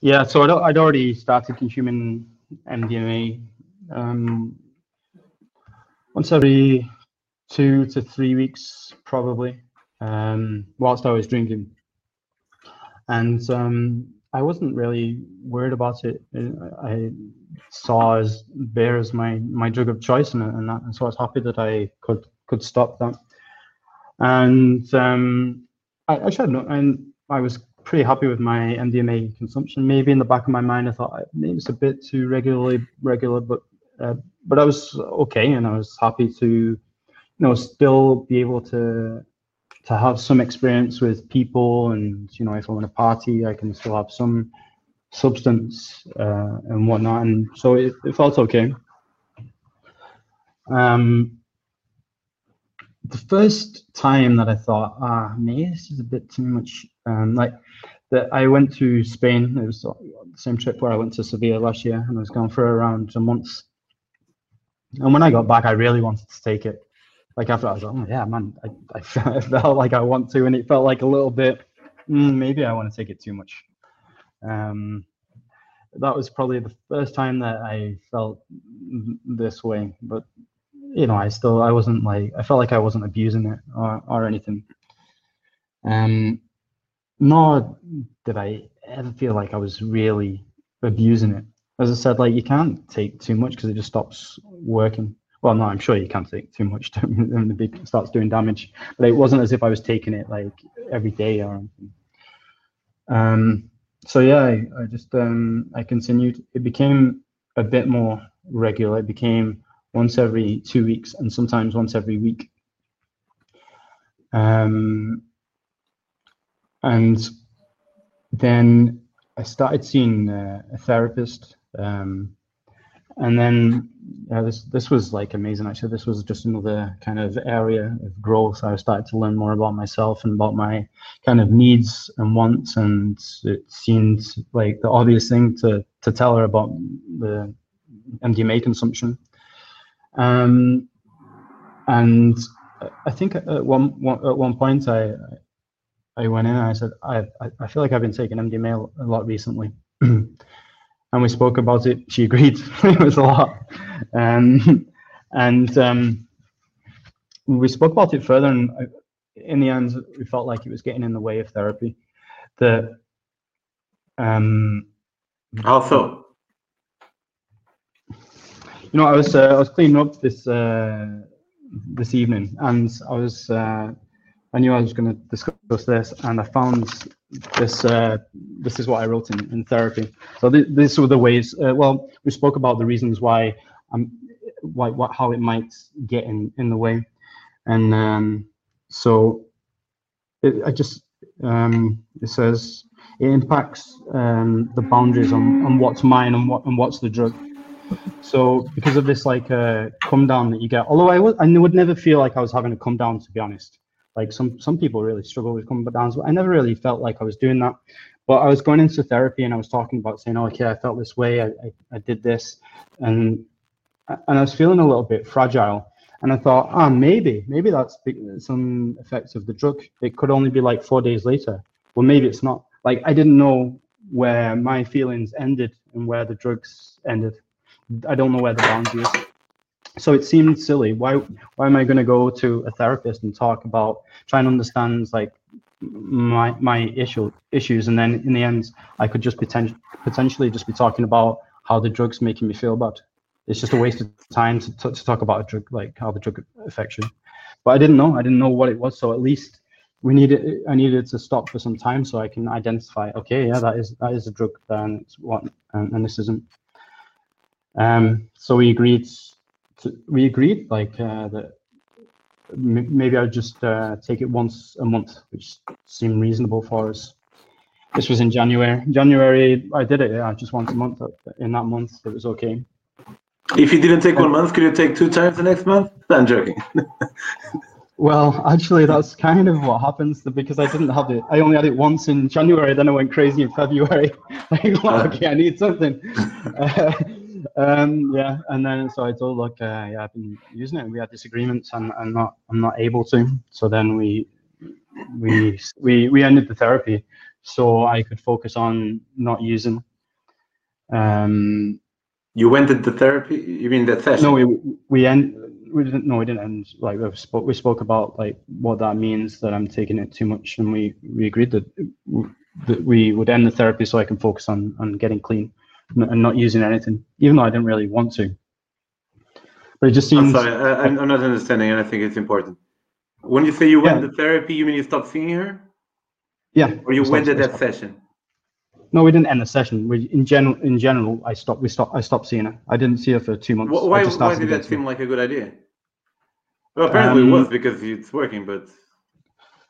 Yeah, so I'd, I'd already started consuming MDMA um, once every two to three weeks, probably, um, whilst I was drinking. And um, I wasn't really worried about it. I saw as beer as my, my drug of choice, and, and, that, and so I was happy that I could could stop that. And um, I, I should know, and I was pretty happy with my MDMA consumption. Maybe in the back of my mind, I thought maybe it's a bit too regularly regular, but uh, but I was okay, and I was happy to, you know, still be able to to have some experience with people, and you know, if I want to party, I can still have some substance uh, and whatnot, and so it, it felt okay. Um, the first time that I thought, ah, maybe this is a bit too much um, like that, I went to Spain. It was the same trip where I went to Sevilla last year, and I was gone for around a month. And when I got back, I really wanted to take it. Like after I was like, oh yeah, man, I, I [laughs] felt like I want to, and it felt like a little bit, mm, maybe I want to take it too much. Um, that was probably the first time that I felt this way. But you know, I still I wasn't like I felt like I wasn't abusing it or or anything. Um, nor did I ever feel like I was really abusing it. As I said, like you can't take too much because it just stops working. Well, no, I'm sure you can't take too much [laughs] and the big starts doing damage. But it wasn't as if I was taking it like every day or anything. Um, so yeah, I, I just um, I continued. It became a bit more regular. It became once every two weeks and sometimes once every week. Um, and then I started seeing uh, a therapist. Um, and then yeah, this this was like amazing. Actually, this was just another kind of area of growth. I started to learn more about myself and about my kind of needs and wants. And it seemed like the obvious thing to to tell her about the MDMA consumption. Um, and I think at one, one at one point I I went in and I said, I, I feel like I've been taking MDMA a lot recently. And we spoke about it. She agreed. [laughs] it was a lot. Um, and um, we spoke about it further. And in the end, we felt like it was getting in the way of therapy. The um, also, you know, I was uh, I was cleaning up this uh, this evening, and I was uh, I knew I was going to discuss this, and I found this. Uh, this is what I wrote in, in therapy. So th- these were the ways. Uh, well, we spoke about the reasons why, um, why, what, how it might get in in the way, and um, so it, I just um, it says it impacts um, the boundaries on, on what's mine and what and what's the drug. So because of this like uh, come down that you get, although I would I would never feel like I was having a come down to be honest like some some people really struggle with coming down. I never really felt like I was doing that. But I was going into therapy and I was talking about saying, oh, okay, I felt this way, I, I, I did this, and and I was feeling a little bit fragile. And I thought, ah, oh, maybe, maybe that's some effects of the drug. It could only be like four days later. Well, maybe it's not. Like I didn't know where my feelings ended and where the drugs ended. I don't know where the boundary is so it seemed silly. Why why am I going to go to a therapist and talk about trying to understand like my my issue issues, and then in the end, I could just poten- potentially just be talking about how the drug's making me feel bad. It's just a waste of time to, to, to talk about a drug, like how the drug affects you. but I didn't know. I didn't know what it was. So at least we needed. I needed to stop for some time so I can identify. Okay, yeah, that is that is a drug, and it's what, and, and this isn't. Um, so we agreed. We agreed like uh, that. Maybe I'd just uh, take it once a month, which seemed reasonable for us. This was in January. January, I did it. Yeah, just once a month. In that month, it was okay. If you didn't take one month, could you take two times the next month? I'm joking. [laughs] well, actually, that's kind of what happens because I didn't have it. I only had it once in January. Then I went crazy in February. [laughs] like, well, okay, I need something. Uh, [laughs] um, yeah, and then so I told like, uh, yeah, I've been using it. and We had disagreements, and I'm not, I'm not able to. So then we, we, we, we ended the therapy, so I could focus on not using. Um, you went into therapy? You mean that session? No, we we end. We didn't. No, we didn't end. Like we spoke. We spoke about like what that means that I'm taking it too much, and we we agreed that that we would end the therapy so I can focus on on getting clean and not using anything, even though I didn't really want to. But it just seems. I'm sorry, I, am not understanding, and I think it's important. When you say you went yeah. to therapy, you mean you stopped seeing her? Yeah. Or you went to that session? No, we didn't end the session. We, in general, in general, I stopped. We stopped. I stopped seeing her. I didn't see her for two months. Why? Why did that seem like a good idea? Well, apparently um, it was because it's working, but.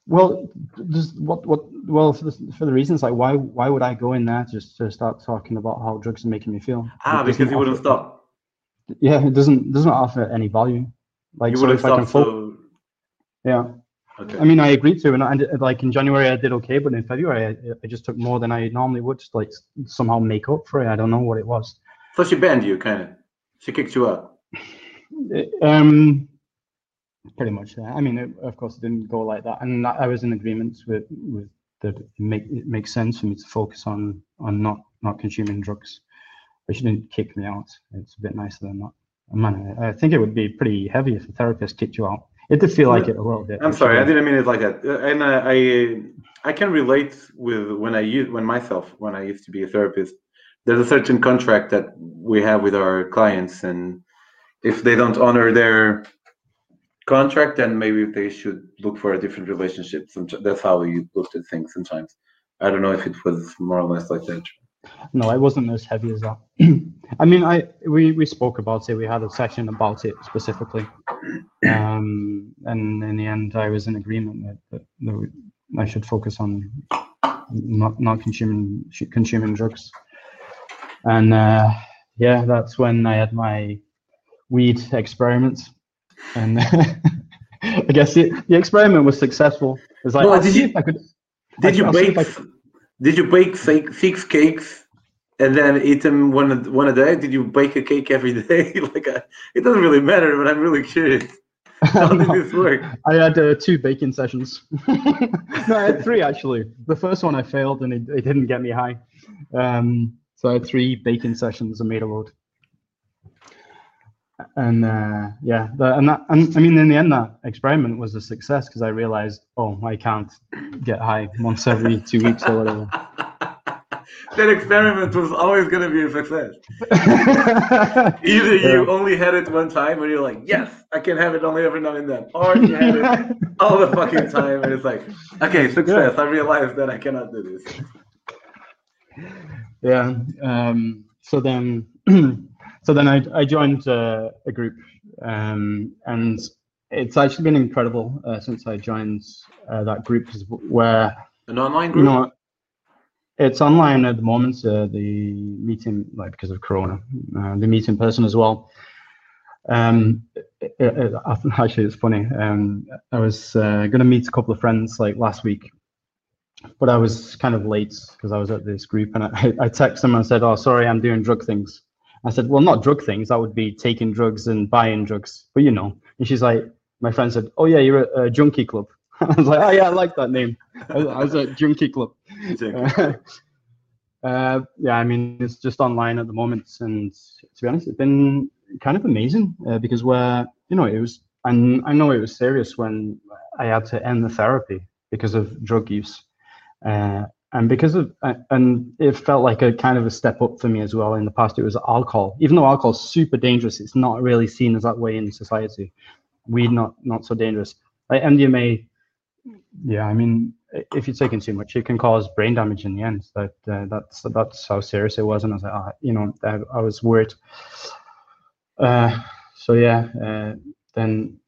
Well, just what what well for the, for the reasons like why why would I go in there just to start talking about how drugs are making me feel? Ah, because you wouldn't stop. Yeah, it doesn't doesn't offer any value. Like you so if I can focus. So... Yeah. Okay. I mean, I agreed to, and I, like in January I did okay, but in February I, I, just took more than I normally would, just like somehow make up for it. I don't know what it was. So she banned you, kind of. She kicked you out. [laughs] Um, pretty much. Yeah. I mean, it, of course, it didn't go like that, and I was in agreement with with that. It make it makes sense for me to focus on on not not consuming drugs. But she didn't kick me out. It's a bit nicer than that. Man, I think it would be pretty heavy if a therapist kicked you out. It did feel like it a little bit. I'm sorry, I didn't mean it like that. And uh, I I can relate with when I use when myself when I used to be a therapist. There's a certain contract that we have with our clients, and if they don't honor their contract, then maybe they should look for a different relationship. That's how we looked at things sometimes. I don't know if it was more or less like that. No, it wasn't as heavy as that. [clears throat] I mean, I we we spoke about it. We had a session about it specifically, [clears throat] um, and in the end, I was in agreement that, that, that I should focus on not not consuming consuming drugs. And uh, yeah, that's when I had my weed experiment, and [laughs] I guess the, the experiment was successful. It's like, well, did you, I could. Did I, you bake? Did you bake six cakes and then eat them one one a day? Did you bake a cake every [laughs] day? like, a, uh, it doesn't really matter, but I'm really curious. [laughs] How did this work? I had uh, two baking sessions. no, I had three actually. The first one I failed, and it, it didn't get me high. Um, so I had three baking sessions and made a load. And uh, yeah, the, and that, and I mean, in the end, that experiment was a success because I realized, oh, I can't get high once every two weeks or whatever [laughs] that experiment was always going to be a success. [laughs] Either you yeah. only had it one time and you're like, yes, I can have it only every now and then, or you had it [laughs] all the fucking time and it's like, okay, success. Yeah. I realized that I cannot do this. Yeah. Um, so then, [clears throat] so then I, I joined uh, a group, um, and it's actually been incredible uh, since I joined uh, that group, where an online group. You know, it's online at the moment. Uh, the meeting, like because of Corona, uh, the meet in person as well. Um, it, it, [laughs] actually, it's funny. Um, I was uh, going to meet a couple of friends like last week, but I was kind of late because I was at this group, and I, [laughs] I texted them and said, "Oh, sorry, I'm doing drug things." I said, "Well, not drug things. That would be taking drugs and buying drugs, but you know." And she's like, "My friend said, oh yeah, you're a, a junkie club." [laughs] I was like, oh yeah, I like that name. [laughs] I was at Junkie Club. Uh, [laughs] uh, yeah, I mean, it's just online at the moment, and to be honest, it's been kind of amazing uh, because we're, you know, it was, and I know it was serious when I had to end the therapy because of drug use, uh, and because of, uh, and it felt like a kind of a step up for me as well. In the past, it was alcohol, even though alcohol is super dangerous, it's not really seen as that way in society weed not not so dangerous. Like MDMA, yeah, I mean, if you're taking too much, it can cause brain damage in the end. That uh, that's that's how serious it was, and I was like, ah, you know, I, I was worried. Uh, so yeah, uh, then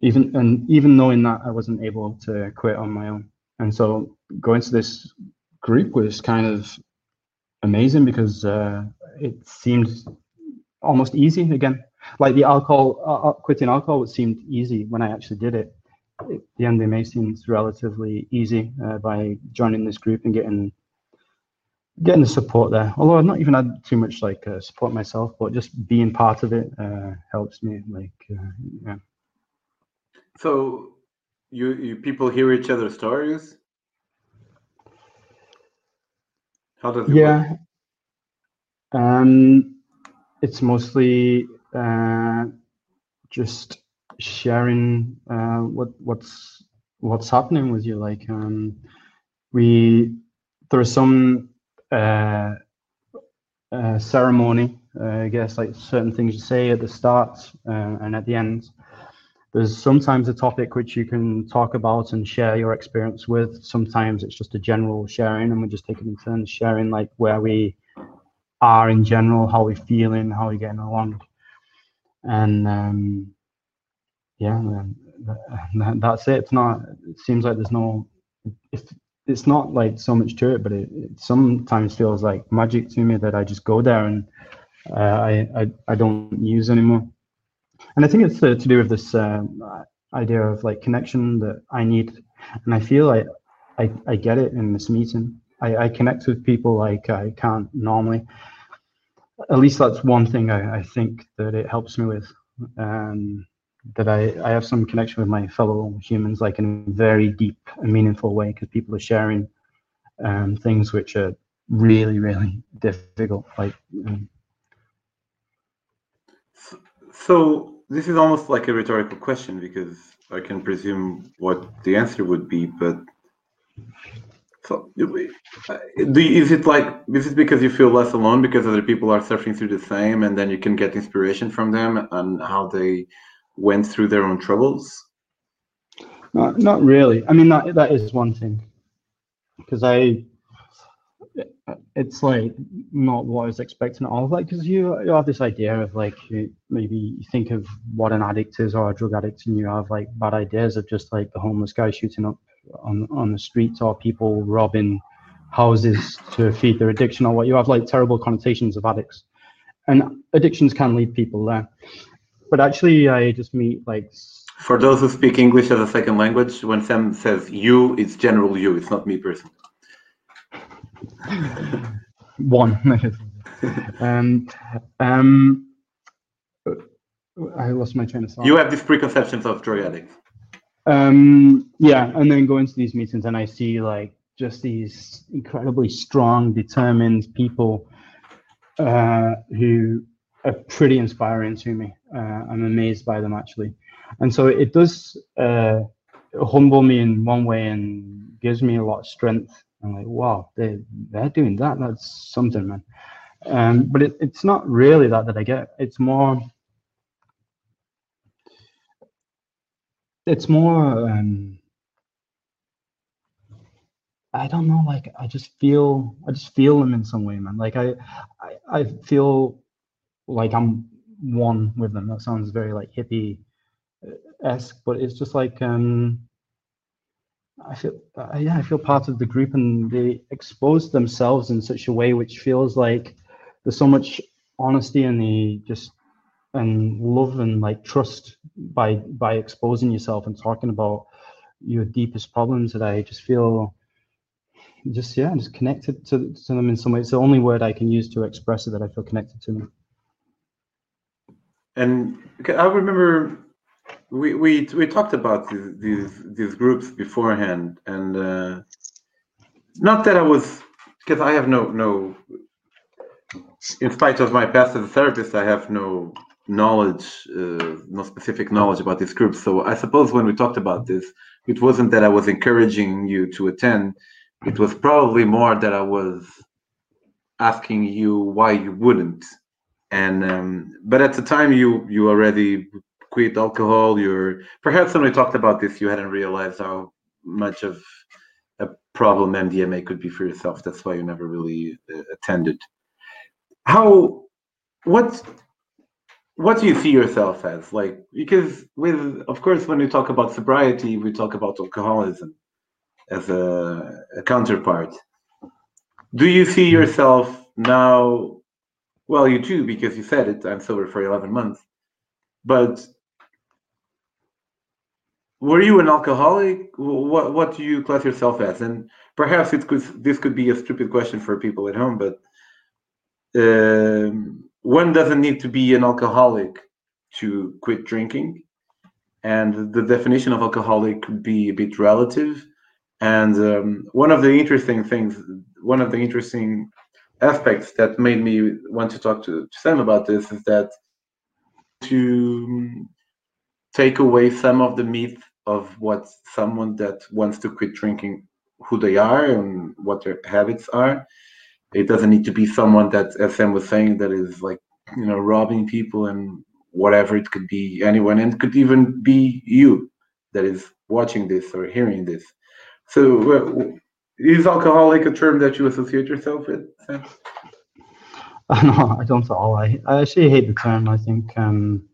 even and even knowing that I wasn't able to quit on my own, and so going to this group was kind of amazing because uh, it seemed almost easy again. Like the alcohol, uh, uh quitting alcohol seemed easy when I actually did it. it the MDMA seems relatively easy uh, by joining this group and getting getting the support there. Although I've not even had too much like uh, support myself, but just being part of it uh, helps me. Like, yeah. So, you, you people hear each other's stories. How does it yeah. Work? Um, it's mostly uh, just sharing uh, what what's what's happening with you. Like um, we there are some uh, uh, ceremony, uh, I guess, like certain things you say at the start uh, and at the end. There's sometimes a topic which you can talk about and share your experience with. Sometimes it's just a general sharing, and we're just in turns sharing, like where we are in general, how we're feeling, how we're getting along, and um, yeah, [laughs] that's it. It's not. It seems like there's no. If it's not like so much to it, but it, it, sometimes feels like magic to me that I just go there and uh, I, I, I don't use anymore. And I think it's to, to do with this uh, idea of like connection that I need, and I feel like I, I get it in this meeting. I, I connect with people like I can't normally. At least that's one thing I, I think that it helps me with. Um, that I, I have some connection with my fellow humans, like in a very deep and meaningful way, because people are sharing um, things which are really, really difficult. Like, um, so this is almost like a rhetorical question because I can presume what the answer would be, but so do, uh, is it like is it because you feel less alone because other people are suffering through the same, and then you can get inspiration from them and how they went through their own troubles? Not, not really. I mean, that that is one thing, because I, it's like not what I was expecting at all. Like, because you you have this idea of like you, maybe you think of what an addict is or a drug addict, and you have like bad ideas of just like the homeless guy shooting up on on the streets or people robbing houses to feed their addiction or what you have like terrible connotations of addicts and addictions can lead people there but actually I just meet like. For those who speak English as a second language, when Sam says you, it's general you. It's not me personally. One. [laughs] um, um, I lost my train of thought. You have these preconceptions of drug addicts. Um, yeah, and then go into these meetings and I see like just these incredibly strong, determined people uh, who are pretty inspiring to me. Uh, I'm amazed by them actually, and so it does uh, humble me in one way and gives me a lot of strength. I'm like, wow, they they're doing that. That's something, man. Um, but it, it's not really that that I get. It's more. It's more. Um, I don't know. Like I just feel. I just feel them in some way, man. Like I, I, I feel like I'm one with them. That sounds very like hippie esque, but it's just like um, I feel uh, yeah, I feel part of the group, and they expose themselves in such a way which feels like there's so much honesty and the just and love and like trust by by exposing yourself and talking about your deepest problems that I just feel just yeah just connected to, to them in some way. It's the only word i can use to express it that i feel connected to them. And I remember we we we talked about these these, these groups beforehand, and uh, not that I was because I have no no. In spite of my past as a therapist, I have no knowledge, uh, no specific knowledge about these groups. So I suppose when we talked about this, it wasn't that I was encouraging you to attend. It was probably more that I was asking you why you wouldn't and um, but at the time you you already quit alcohol. You're perhaps when we talked about this, you hadn't realized how much of a problem MDMA could be for yourself. That's why you never really uh, attended. How? What? What do you see yourself as? Like, because with, of course, when we talk about sobriety, we talk about alcoholism as a, a counterpart. Do you see yourself now? Well, you do because you said it. I'm sober for 11 months. But were you an alcoholic? What what do you class yourself as? And perhaps it could this could be a stupid question for people at home, but um, one doesn't need to be an alcoholic to quit drinking, and the definition of alcoholic could be a bit relative. And um, one of the interesting things, one of the interesting aspects that made me want to talk to, to Sam about this is that to take away some of the myth of what someone that wants to quit drinking who they are and what their habits are. It doesn't need to be someone that as sam was saying that is like you know robbing people and whatever it could be anyone and it could even be you that is watching this or hearing this. So uh, is alcoholic a term that you associate yourself with sam? [laughs] no i don't at all. I, I actually hate the term i think um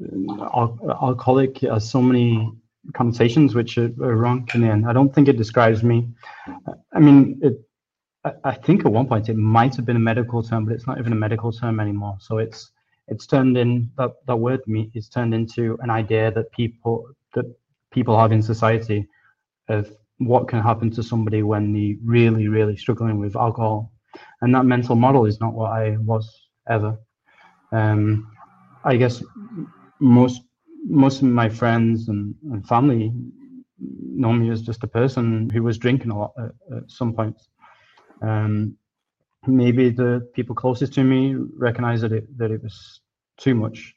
al- alcoholic has so many connotations which are, are wrong and I don't think it describes me. I mean, it. I, I think at one point it might have been a medical term, but it's not even a medical term anymore. So it's it's turned in that that word me is turned into an idea that people that people have in society of what can happen to somebody when they really really struggling with alcohol and that mental model is not what i was ever um, i guess most most of my friends and, and family know me as just a person who was drinking a lot at, at some points. Um, maybe the people closest to me recognize that it that it was too much,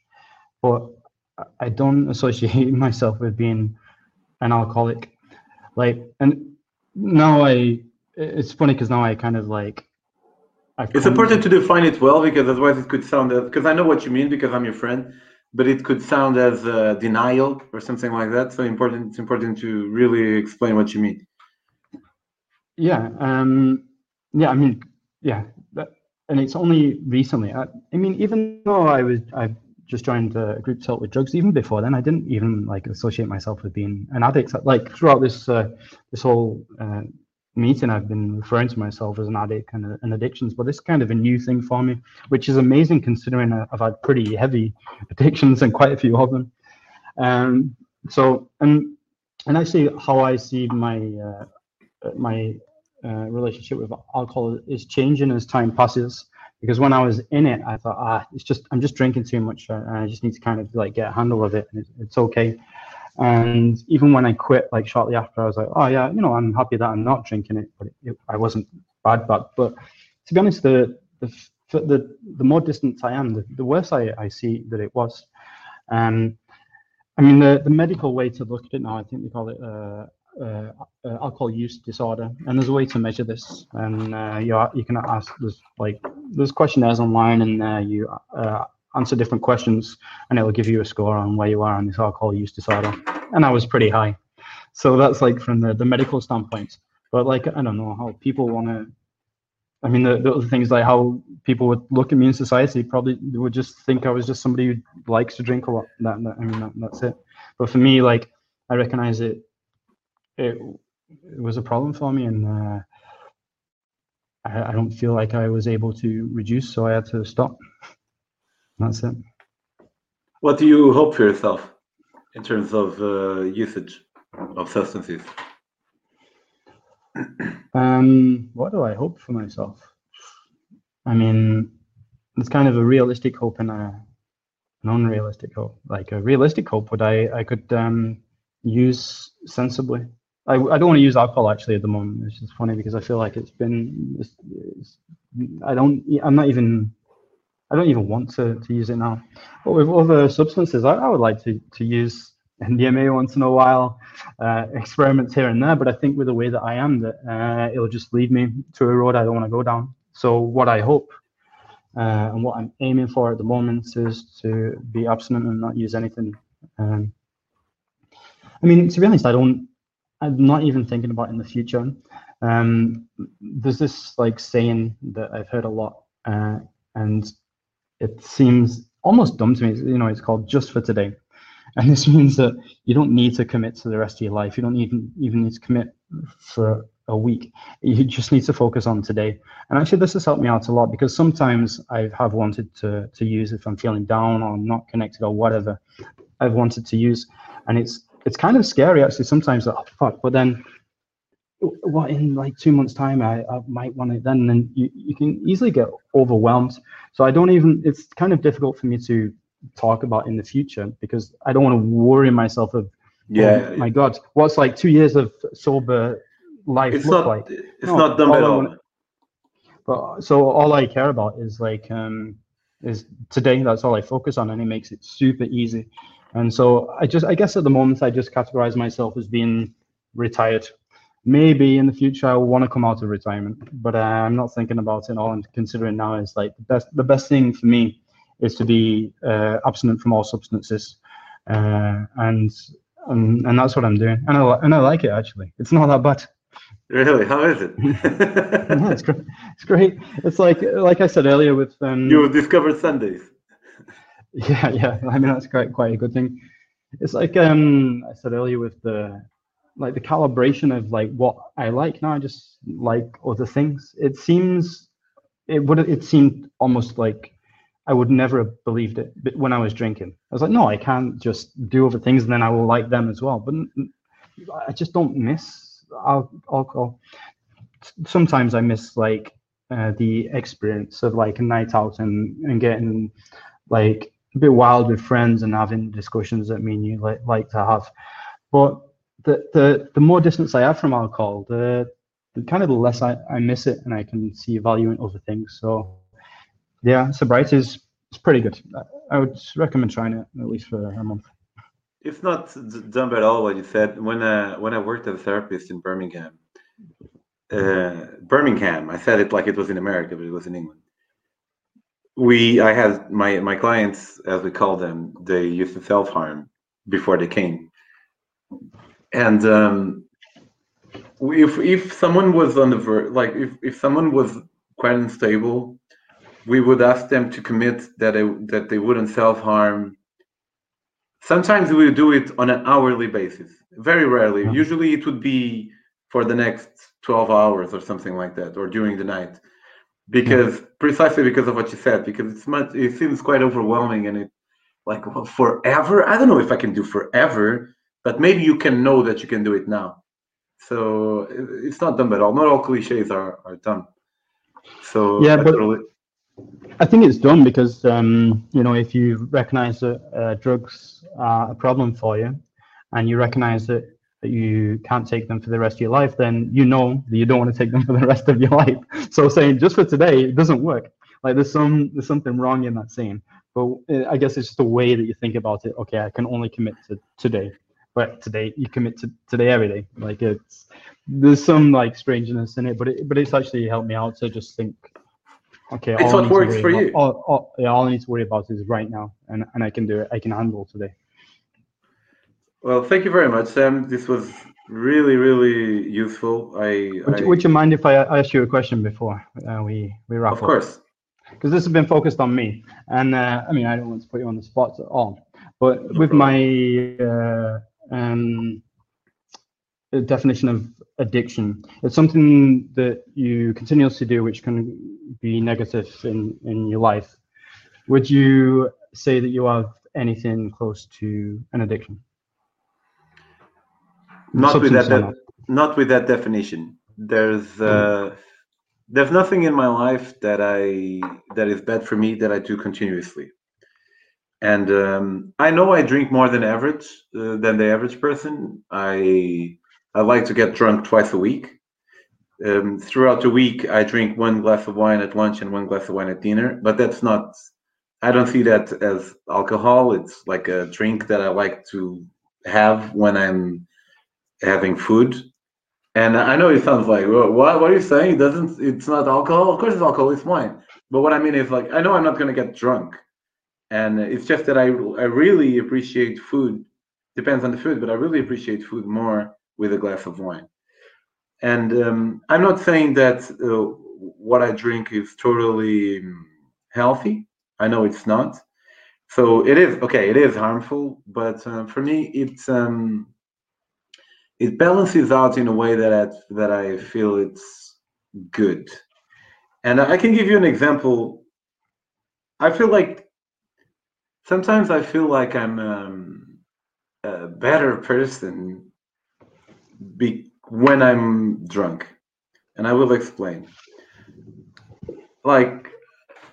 but I don't associate [laughs] myself with being an alcoholic. Like, and now I, it's funny because now I kind of like. I've it's important to define it well because otherwise it could sound because I know what you mean because I'm your friend but it could sound as a denial or something like that. So important, it's important to really explain what you mean. Yeah, um, yeah. I mean, yeah, that, and it's only recently. I, I, mean, even though I was, I just joined a group help with drugs. Even before then, I didn't even like associate myself with being an addict. Like throughout this, uh, this whole uh, meeting, I've been referring to myself as an addict and, and addictions, but it's kind of a new thing for me, which is amazing considering I've had pretty heavy [laughs] addictions and quite a few of them. Um, so, and and actually, how I see my uh, my uh, relationship with alcohol is changing as time passes. Because when I was in it, I thought, ah, it's just I'm just drinking too much, uh, and I just need to kind of like get a handle of it, and it's okay. And even when I quit, like shortly after, I was like, oh yeah, you know, I'm happy that I'm not drinking it, but it, it, I wasn't bad, bad. But to be honest, the the the, the more distant I am, the, the worse I, I see that it was. Um, I mean, the, the medical way to look at it now, I think they call it uh, uh, uh, alcohol use disorder, and there's a way to measure this. And uh, you are, you can ask there's like there's questionnaires online, and uh, you uh, answer different questions and it will give you a score on where you are on this alcohol use disorder. And I was pretty high. So that's like from the, the medical standpoint. But like, I don't know how people want to, I mean, the, the other things like how people would look at me in society probably would just think I was just somebody who likes to drink a lot. That, that I mean, that, that's it. But for me, like, I recognize it, it, it was a problem for me. And uh, I, I don't feel like I was able to reduce, so I had to stop. That's it. What do you hope for yourself in terms of uh, usage of substances? [clears throat] Um, what do I hope for myself? I mean, it's kind of a realistic hope and a non-realistic hope. Like a realistic hope would I I could um, use sensibly. I, I don't want to use alcohol actually at the moment. It's just funny because I feel like it's been. It's, it's, I don't. I'm not even I don't even want to, to use it now. But with other substances, I, I would like to, to use MDMA once in a while, uh, experiments here and there. But I think with the way that I am, that uh, it'll just lead me to a road I don't want to go down. So what I hope Uh, and what I'm aiming for at the moment is to be abstinent and not use anything. Um, I mean, to be honest, I don't. I'm not even thinking about in the future. Um, there's this like saying that I've heard a lot, uh, and it seems almost dumb to me. You know, it's called "just for today," [laughs] and this means that you don't need to commit to the rest of your life. You don't even even need to commit for a week. You just need to focus on today. And actually, this has helped me out a lot because sometimes I have wanted to to use if I'm feeling down or not connected or whatever. I've wanted to use, and it's it's kind of scary actually sometimes like, oh, fuck but then what in like two months time i, I might want it then then you, you can easily get overwhelmed. So i don't even it's kind of difficult for me to talk about in the future because i don't want to worry myself of yeah. oh, my god what's like two years of sober life it's look not like? it's No, not dumb at all. wanna- but so all i care about is like um is today that's all i focus on and it makes it super easy. And so i just i guess at the moment i just categorize myself as being retired maybe in the future i will want to come out of retirement but uh, i'm not thinking about it all i'm considering now is like the best the best thing for me is to be uh, abstinent from all substances uh, and um, and that's what i'm doing and I, and I like it actually it's not that bad really how is it [laughs] no, it's great. It's great. It's like like I said earlier with um you discovered sundays [laughs] yeah yeah. I mean that's quite quite a good thing. It's like um I said earlier with the like the calibration of like what I like now. I just like other things. It seems it would it seemed almost like I would never have believed it but when I was drinking. I was like, no, I can't just do other things and then I will like them as well. But I just don't miss al- alcohol. Sometimes I miss like uh, the experience of like a night out and, and getting like a bit wild with friends and having discussions that me and you like, like to have. But the, the the more distance I have from alcohol, the, the kind of the less I, I miss it and I can see value in other things. So yeah, sobriety is it's pretty good. I, I would recommend trying it at least for a month. It's not dumb at all what you said. When uh, when I worked as a therapist in Birmingham, uh, Birmingham, I said it like it was in America, but it was in England. We, I had my my clients, as we call them, they used to self harm before they came, and um, if if someone was on the ver- like if if someone was quite unstable, we would ask them to commit that they that they wouldn't self harm sometimes we would do it on an hourly basis very rarely. Yeah. usually it would be for the next 12 hours or something like that or during the night. Because precisely because of what you said because it's much it seems quite overwhelming and it like well, forever? I don't know if i can do forever but maybe you can know that you can do it now so it's not dumb at all not all cliches are, are dumb so Yeah, I but- totally- I think it's done because um, you know if you recognize that uh, drugs are a problem for you, and you recognize that, that you can't take them for the rest of your life, then you know that you don't want to take them for the rest of your life. [laughs] So saying just for today it doesn't work. Like there's some there's something wrong in that saying. But uh, I guess it's just the way that you think about it. Okay, I can only commit to today, but today you commit to today every day. Like it's there's some like strangeness in it, but it but it's actually helped me out to just think Okay, It's all I what need to works worry for about- you. All, all, yeah, all I need to worry about is right now, and, and I can do it. I can handle today. well thank you very much sam this was really really useful i, Would, I you, would you mind if I ask you a question before uh, we we wrap of up? course Because this has been focused on me, and uh, I mean I don't want to put you on the spot at all, but No with problem. my uh, um, definition of addiction, it's something that you continuously do, which can be negative in in your life. Would you say that you have anything close to an addiction? not with that, Substance or that not with that definition. There's uh there's nothing in my life that i that is bad for me that i do continuously and um i know i drink more than average uh, than the average person i i like to get drunk twice a week um, throughout the week i drink one glass of wine at lunch and one glass of wine at dinner but that's not i don't see that as alcohol it's like a drink that i like to have when i'm having food. And I know it sounds like, well, what, what are you saying? It doesn't it's not alcohol? Of course it's alcohol, it's wine. but what I mean is like I know I'm not gonna get drunk, and it's just that I I really appreciate food. Depends on the food, but I really appreciate food more with a glass of wine. And um, I'm not saying that uh, what I drink is totally healthy. I know it's not. So it is okay. It is harmful, but uh, for me, it's um, it balances out in a way that I, that I feel it's good. And I can give you an example. I feel like sometimes I feel like I'm um, a better person be, when I'm drunk, and I will explain. Like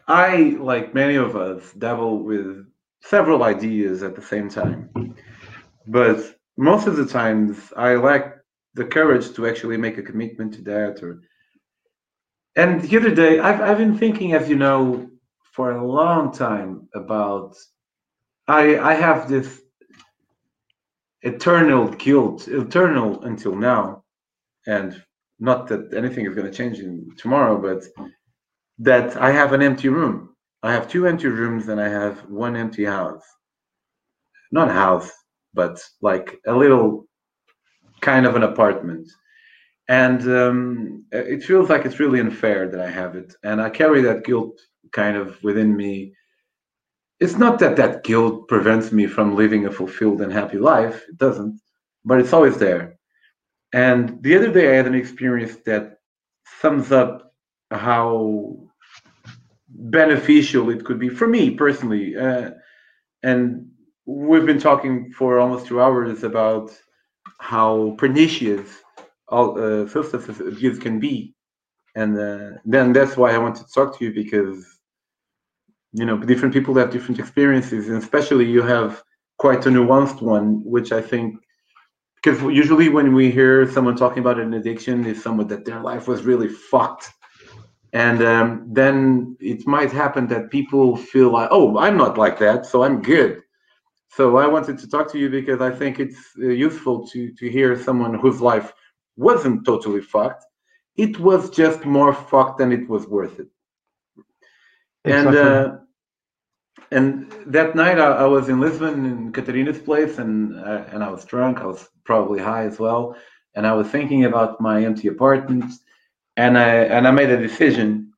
I, like many of us, dabble with several ideas at the same time, but most of the times I lack the courage to actually make a commitment to that or and the other day I've, I've been thinking as you know for a long time about i i have this eternal guilt eternal until now and not that anything is going to change in tomorrow but that i have an empty room i have two empty rooms and i have one empty house not house but like a little kind of an apartment. And um, it feels like it's really unfair that I have it. And I carry that guilt kind of within me. It's not that that guilt prevents me from living a fulfilled and happy life, it doesn't, but it's always there. And the other day I had an experience that sums up how beneficial it could be for me personally. Uh, and we've been talking for almost two hours about how pernicious all uh, substance abuse can be, and uh, then that's why I wanted to talk to you because you know different people have different experiences, and especially you have quite a nuanced one, which I think because usually when we hear someone talking about an addiction, is someone that their life was really fucked. And um, then it might happen that people feel like, oh, I'm not like that, so I'm good so I wanted to talk to you because I think it's uh, useful to to hear someone whose life wasn't totally fucked. It was just more fucked than it was worth it. Exactly. And uh, and that night I, I, was in Lisbon in Catarina's place, and uh, and I was drunk. I was probably high as well, and I was thinking about my empty apartment, and I and I made a decision.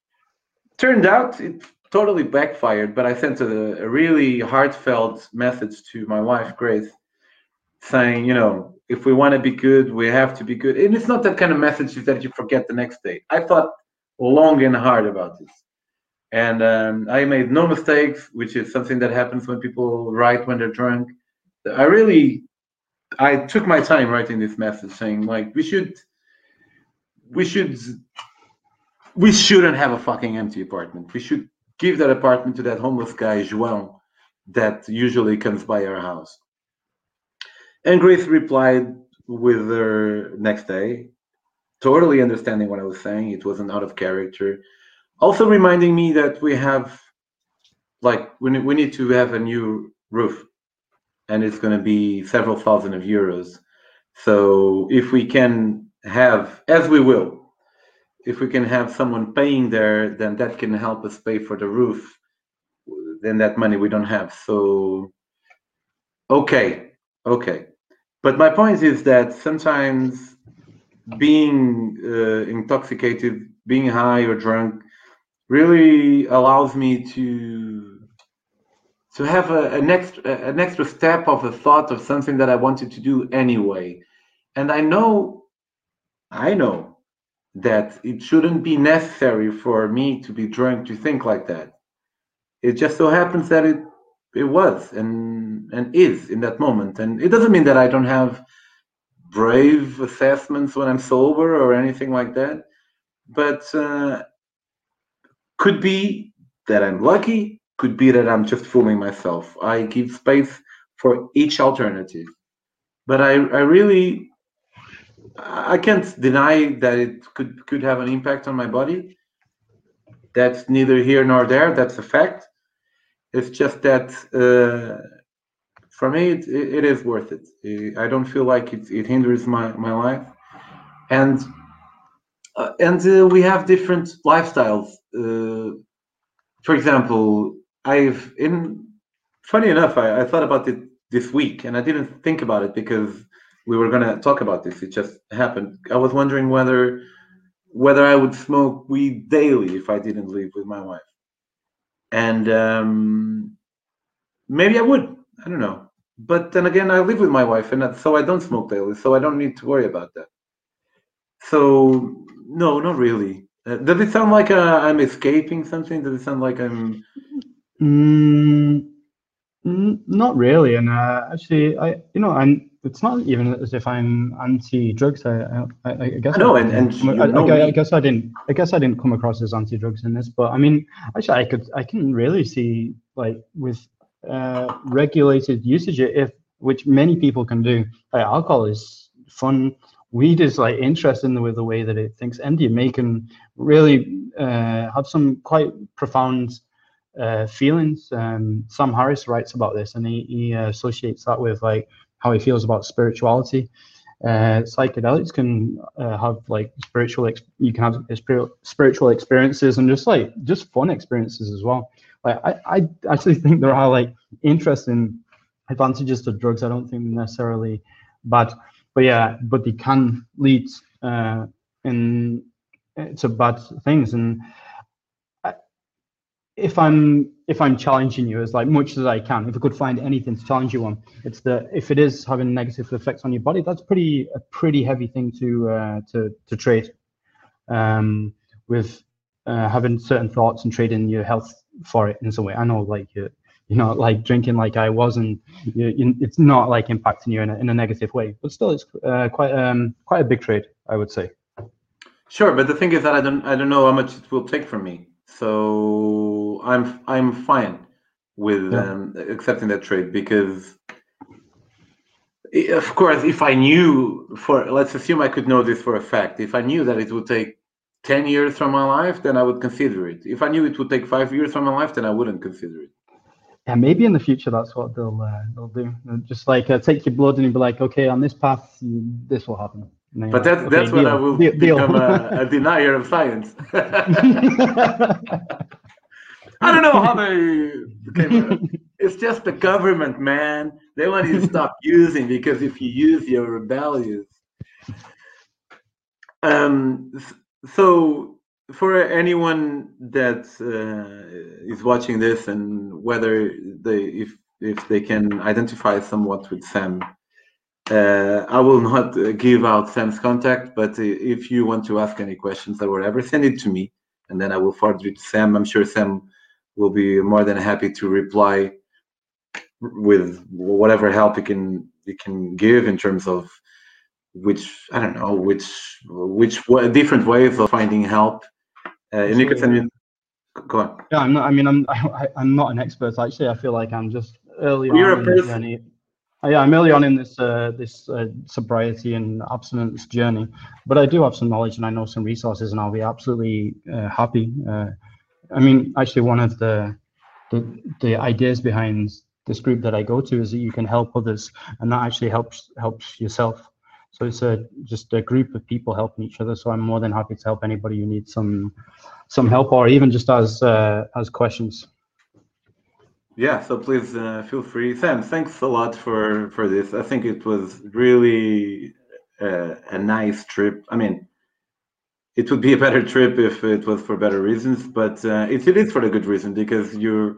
Turned out it totally backfired, but I sent a, a, really heartfelt message to my wife, Grace, saying, you know, if we want to be good, we have to be good. And it's not that kind of message that you forget the next day. I thought long and hard about this. And um, I made no mistakes, which is something that happens when people write when they're drunk. I really, I took my time writing this message saying, like, we should, we should, we shouldn't have a fucking empty apartment. We should give that apartment to that homeless guy, João, that usually comes by our house. And Grace replied with her next day, totally understanding what I was saying. It wasn't out of character. Also reminding me that we have, like, we, we need to have a new roof, and it's going to be several thousand of euros. So if we can have, as we will, if we can have someone paying there, then that can help us pay for the roof. Then that money we don't have. So, okay, okay. But my point is that sometimes being uh, intoxicated, being high or drunk, really allows me to to have a, an extra an extra step of a thought of something that I wanted to do anyway. And I know, I know that it shouldn't be necessary for me to be drunk to think like that. It just so happens that it it was and and is in that moment, and it doesn't mean that I don't have brave assessments when I'm sober or anything like that, but uh, could be that I'm lucky, could be that I'm just fooling myself. I give space for each alternative, but I I really I can't deny that it could could have an impact on my body. That's neither here nor there. That's a fact. It's just that uh, for me, it, it is worth it. I don't feel like it, it hinders my, my life, and uh, and uh, we have different lifestyles. Uh, for example, I've in funny enough, I, I thought about it this week, and I didn't think about it because we were gonna talk about this. It just happened. I was wondering whether whether I would smoke weed daily if I didn't live with my wife, and um, maybe I would. I don't know. But then again, I live with my wife, and so I don't smoke daily, so I don't need to worry about that. So no, not really. Uh, does it sound like uh, I'm escaping something? Does it sound like I'm? Mm, not really. And uh, actually, I you know I'm. It's not even as if I'm anti-drugs. I, I, I guess. No, and and I, I, I, guess I didn't. I guess I didn't come across as anti-drugs in this, but I mean, actually, I could. I can really see like with uh, regulated usage, if which many people can do. Like alcohol is fun. Weed is like interesting with the way that it thinks. MDMA can really uh, have some quite profound uh, feelings. Um, Sam Harris writes about this, and he, he associates that with like how he feels about spirituality. Uh, psychedelics can uh, have like spiritual you can have spiritual experiences and just like just fun experiences as well like I, I actually [laughs] think there are like interesting advantages to drugs. I don't think necessarily bad, but yeah, but they can lead uh, in to bad things. And I, if I'm if I'm challenging you as like much as I can, if I could find anything to challenge you on, it's that if it is having negative effects on your body, that's pretty a pretty heavy thing to uh, to to trade um, with uh, having certain thoughts and trading your health for it in some way. I know, like you, you know, like drinking like I was, and you, you, it's not like impacting you in a, in a negative way, but still, it's uh, quite um quite a big trade, I would say. Sure, but the thing is that I don't I don't know how much it will take from me, so I'm I'm fine with yeah. um, accepting that trade because of course if i knew for let's assume i could know this for a fact if i knew that it would take 10 years from my life, then I would consider it. If I knew it would take five years from my life, then I wouldn't consider it. Yeah, maybe in the future that's what they'll uh, they'll do. They'll just like uh, take your blood and you'll be like, okay, on this path, this will happen. But that's okay, that's when I will deal, become a, a, [laughs] denier of science. [laughs] [laughs] I don't know how they became. it's just the government, man. They want you to stop using because if you use, you're rebellious. Um, so for anyone that uh, is watching this and whether they if if they can identify somewhat with Sam, uh, I will not give out Sam's contact, but if you want to ask any questions or whatever, send it to me, and then I will forward it to Sam. I'm sure Sam will be more than happy to reply with whatever help he can he can give in terms of which I don't know which which different ways of finding help. Uh, and you can send me. Go on. Yeah, I'm not. I mean, I'm [laughs] I, I'm not an expert actually. I feel like I'm just early You're on in the journey. Uh, yeah, I'm early on in this uh, this uh, sobriety and abstinence journey, but I do have some knowledge and I know some resources, and I'll be absolutely uh, happy. Uh, I mean, actually, one of the, the the ideas behind this group that I go to is that you can help others, and that actually helps helps yourself. So it's a just a group of people helping each other. So I'm more than happy to help anybody who needs some some help or even just as uh, as questions. Yeah, so please uh, feel free. Sam, thanks a lot for for this. I think it was really uh, a nice trip. I mean, it would be a better trip if it was for better reasons, but uh, it, it is for a good reason because you're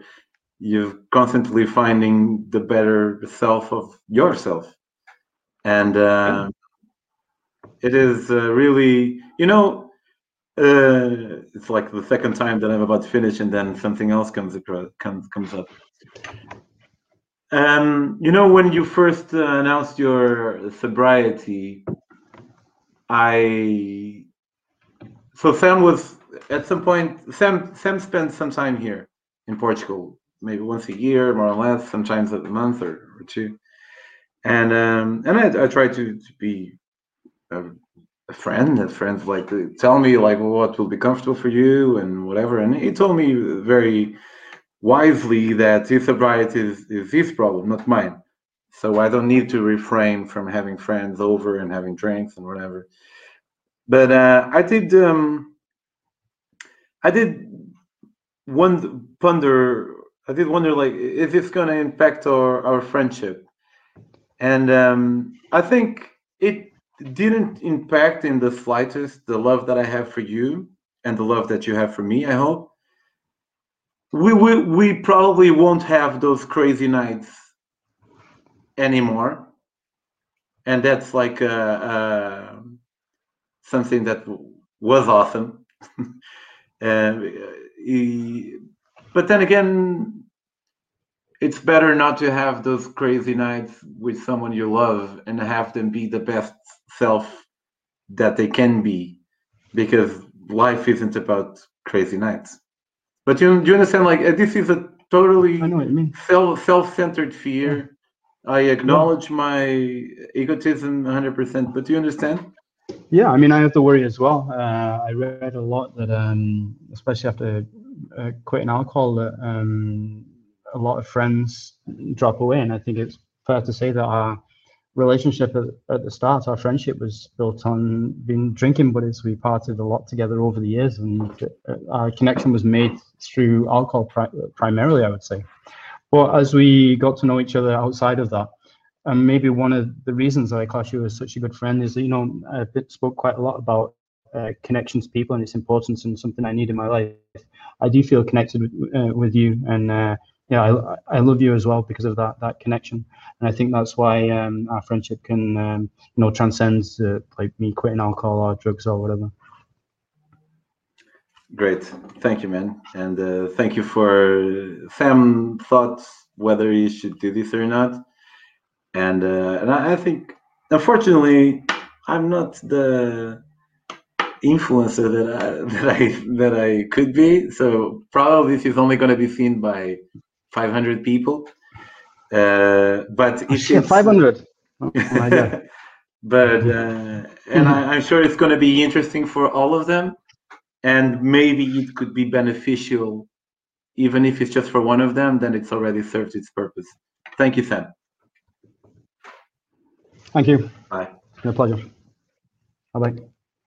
you're constantly finding the better self of yourself, and uh, it is uh, really, you know, uh, it's like the second time that I'm about to finish, and then something else comes across, comes comes up. Um, you know, when you first uh, announced your sobriety, I so Sam was at some point. Sam Sam spent some time here in Portugal, maybe once a year, more or less, sometimes a month or, or two. And um, and I, I try to, to be friend, a friend like tell me like what will be comfortable for you and whatever. And he told me very wisely that his sobriety is, is his problem, not mine. So I don't need to refrain from having friends over and having drinks and whatever. But uh, I did, um, I did one ponder. I did wonder, like, is this going to impact our our friendship? And um, I think it didn't impact in the slightest the love that I have for you and the love that you have for me. I hope we we we probably won't have those crazy nights anymore, and that's like uh, uh, something that was awesome. [laughs] he, but then again, it's better not to have those crazy nights with someone you love and have them be the best self that they can be, because life isn't about crazy nights. But you, do you understand? Like this is a totally I know what you mean. self self-centered fear. I acknowledge my egotism 100%, but do you understand? Yeah, I mean, I have to worry as well. Uh, I read a lot that, um, especially after uh, quitting alcohol, that um, a lot of friends drop away, and I think it's fair to say that our relationship at, at the start, our friendship was built on being drinking buddies. We parted a lot together over the years, and uh, our connection was made through alcohol pri- primarily, I would say. But as we got to know each other outside of that, and maybe one of the reasons that I class you as such a good friend is that, you know, I spoke quite a lot about uh, connections to people and its importance and something I need in my life. I do feel connected with, uh, with you, and uh, yeah, I, I love you as well because of that that connection. And I think that's why um, our friendship can, um, you know, transcends uh, like me quitting alcohol or drugs or whatever. Great, thank you, man, and uh, thank you for Sam thoughts whether you should do this or not, and uh, and I, I think unfortunately I'm not the influencer that I [laughs] that I that I could be. So probably this is only going to be seen by 500 people. Uh, but oh, shit, 500. Oh, but uh, and I, I'm sure it's going to be interesting for all of them. And maybe it could be beneficial even if it's just for one of them then it's already served its purpose. Thank you sam. Thank you. Bye. My pleasure. Bye bye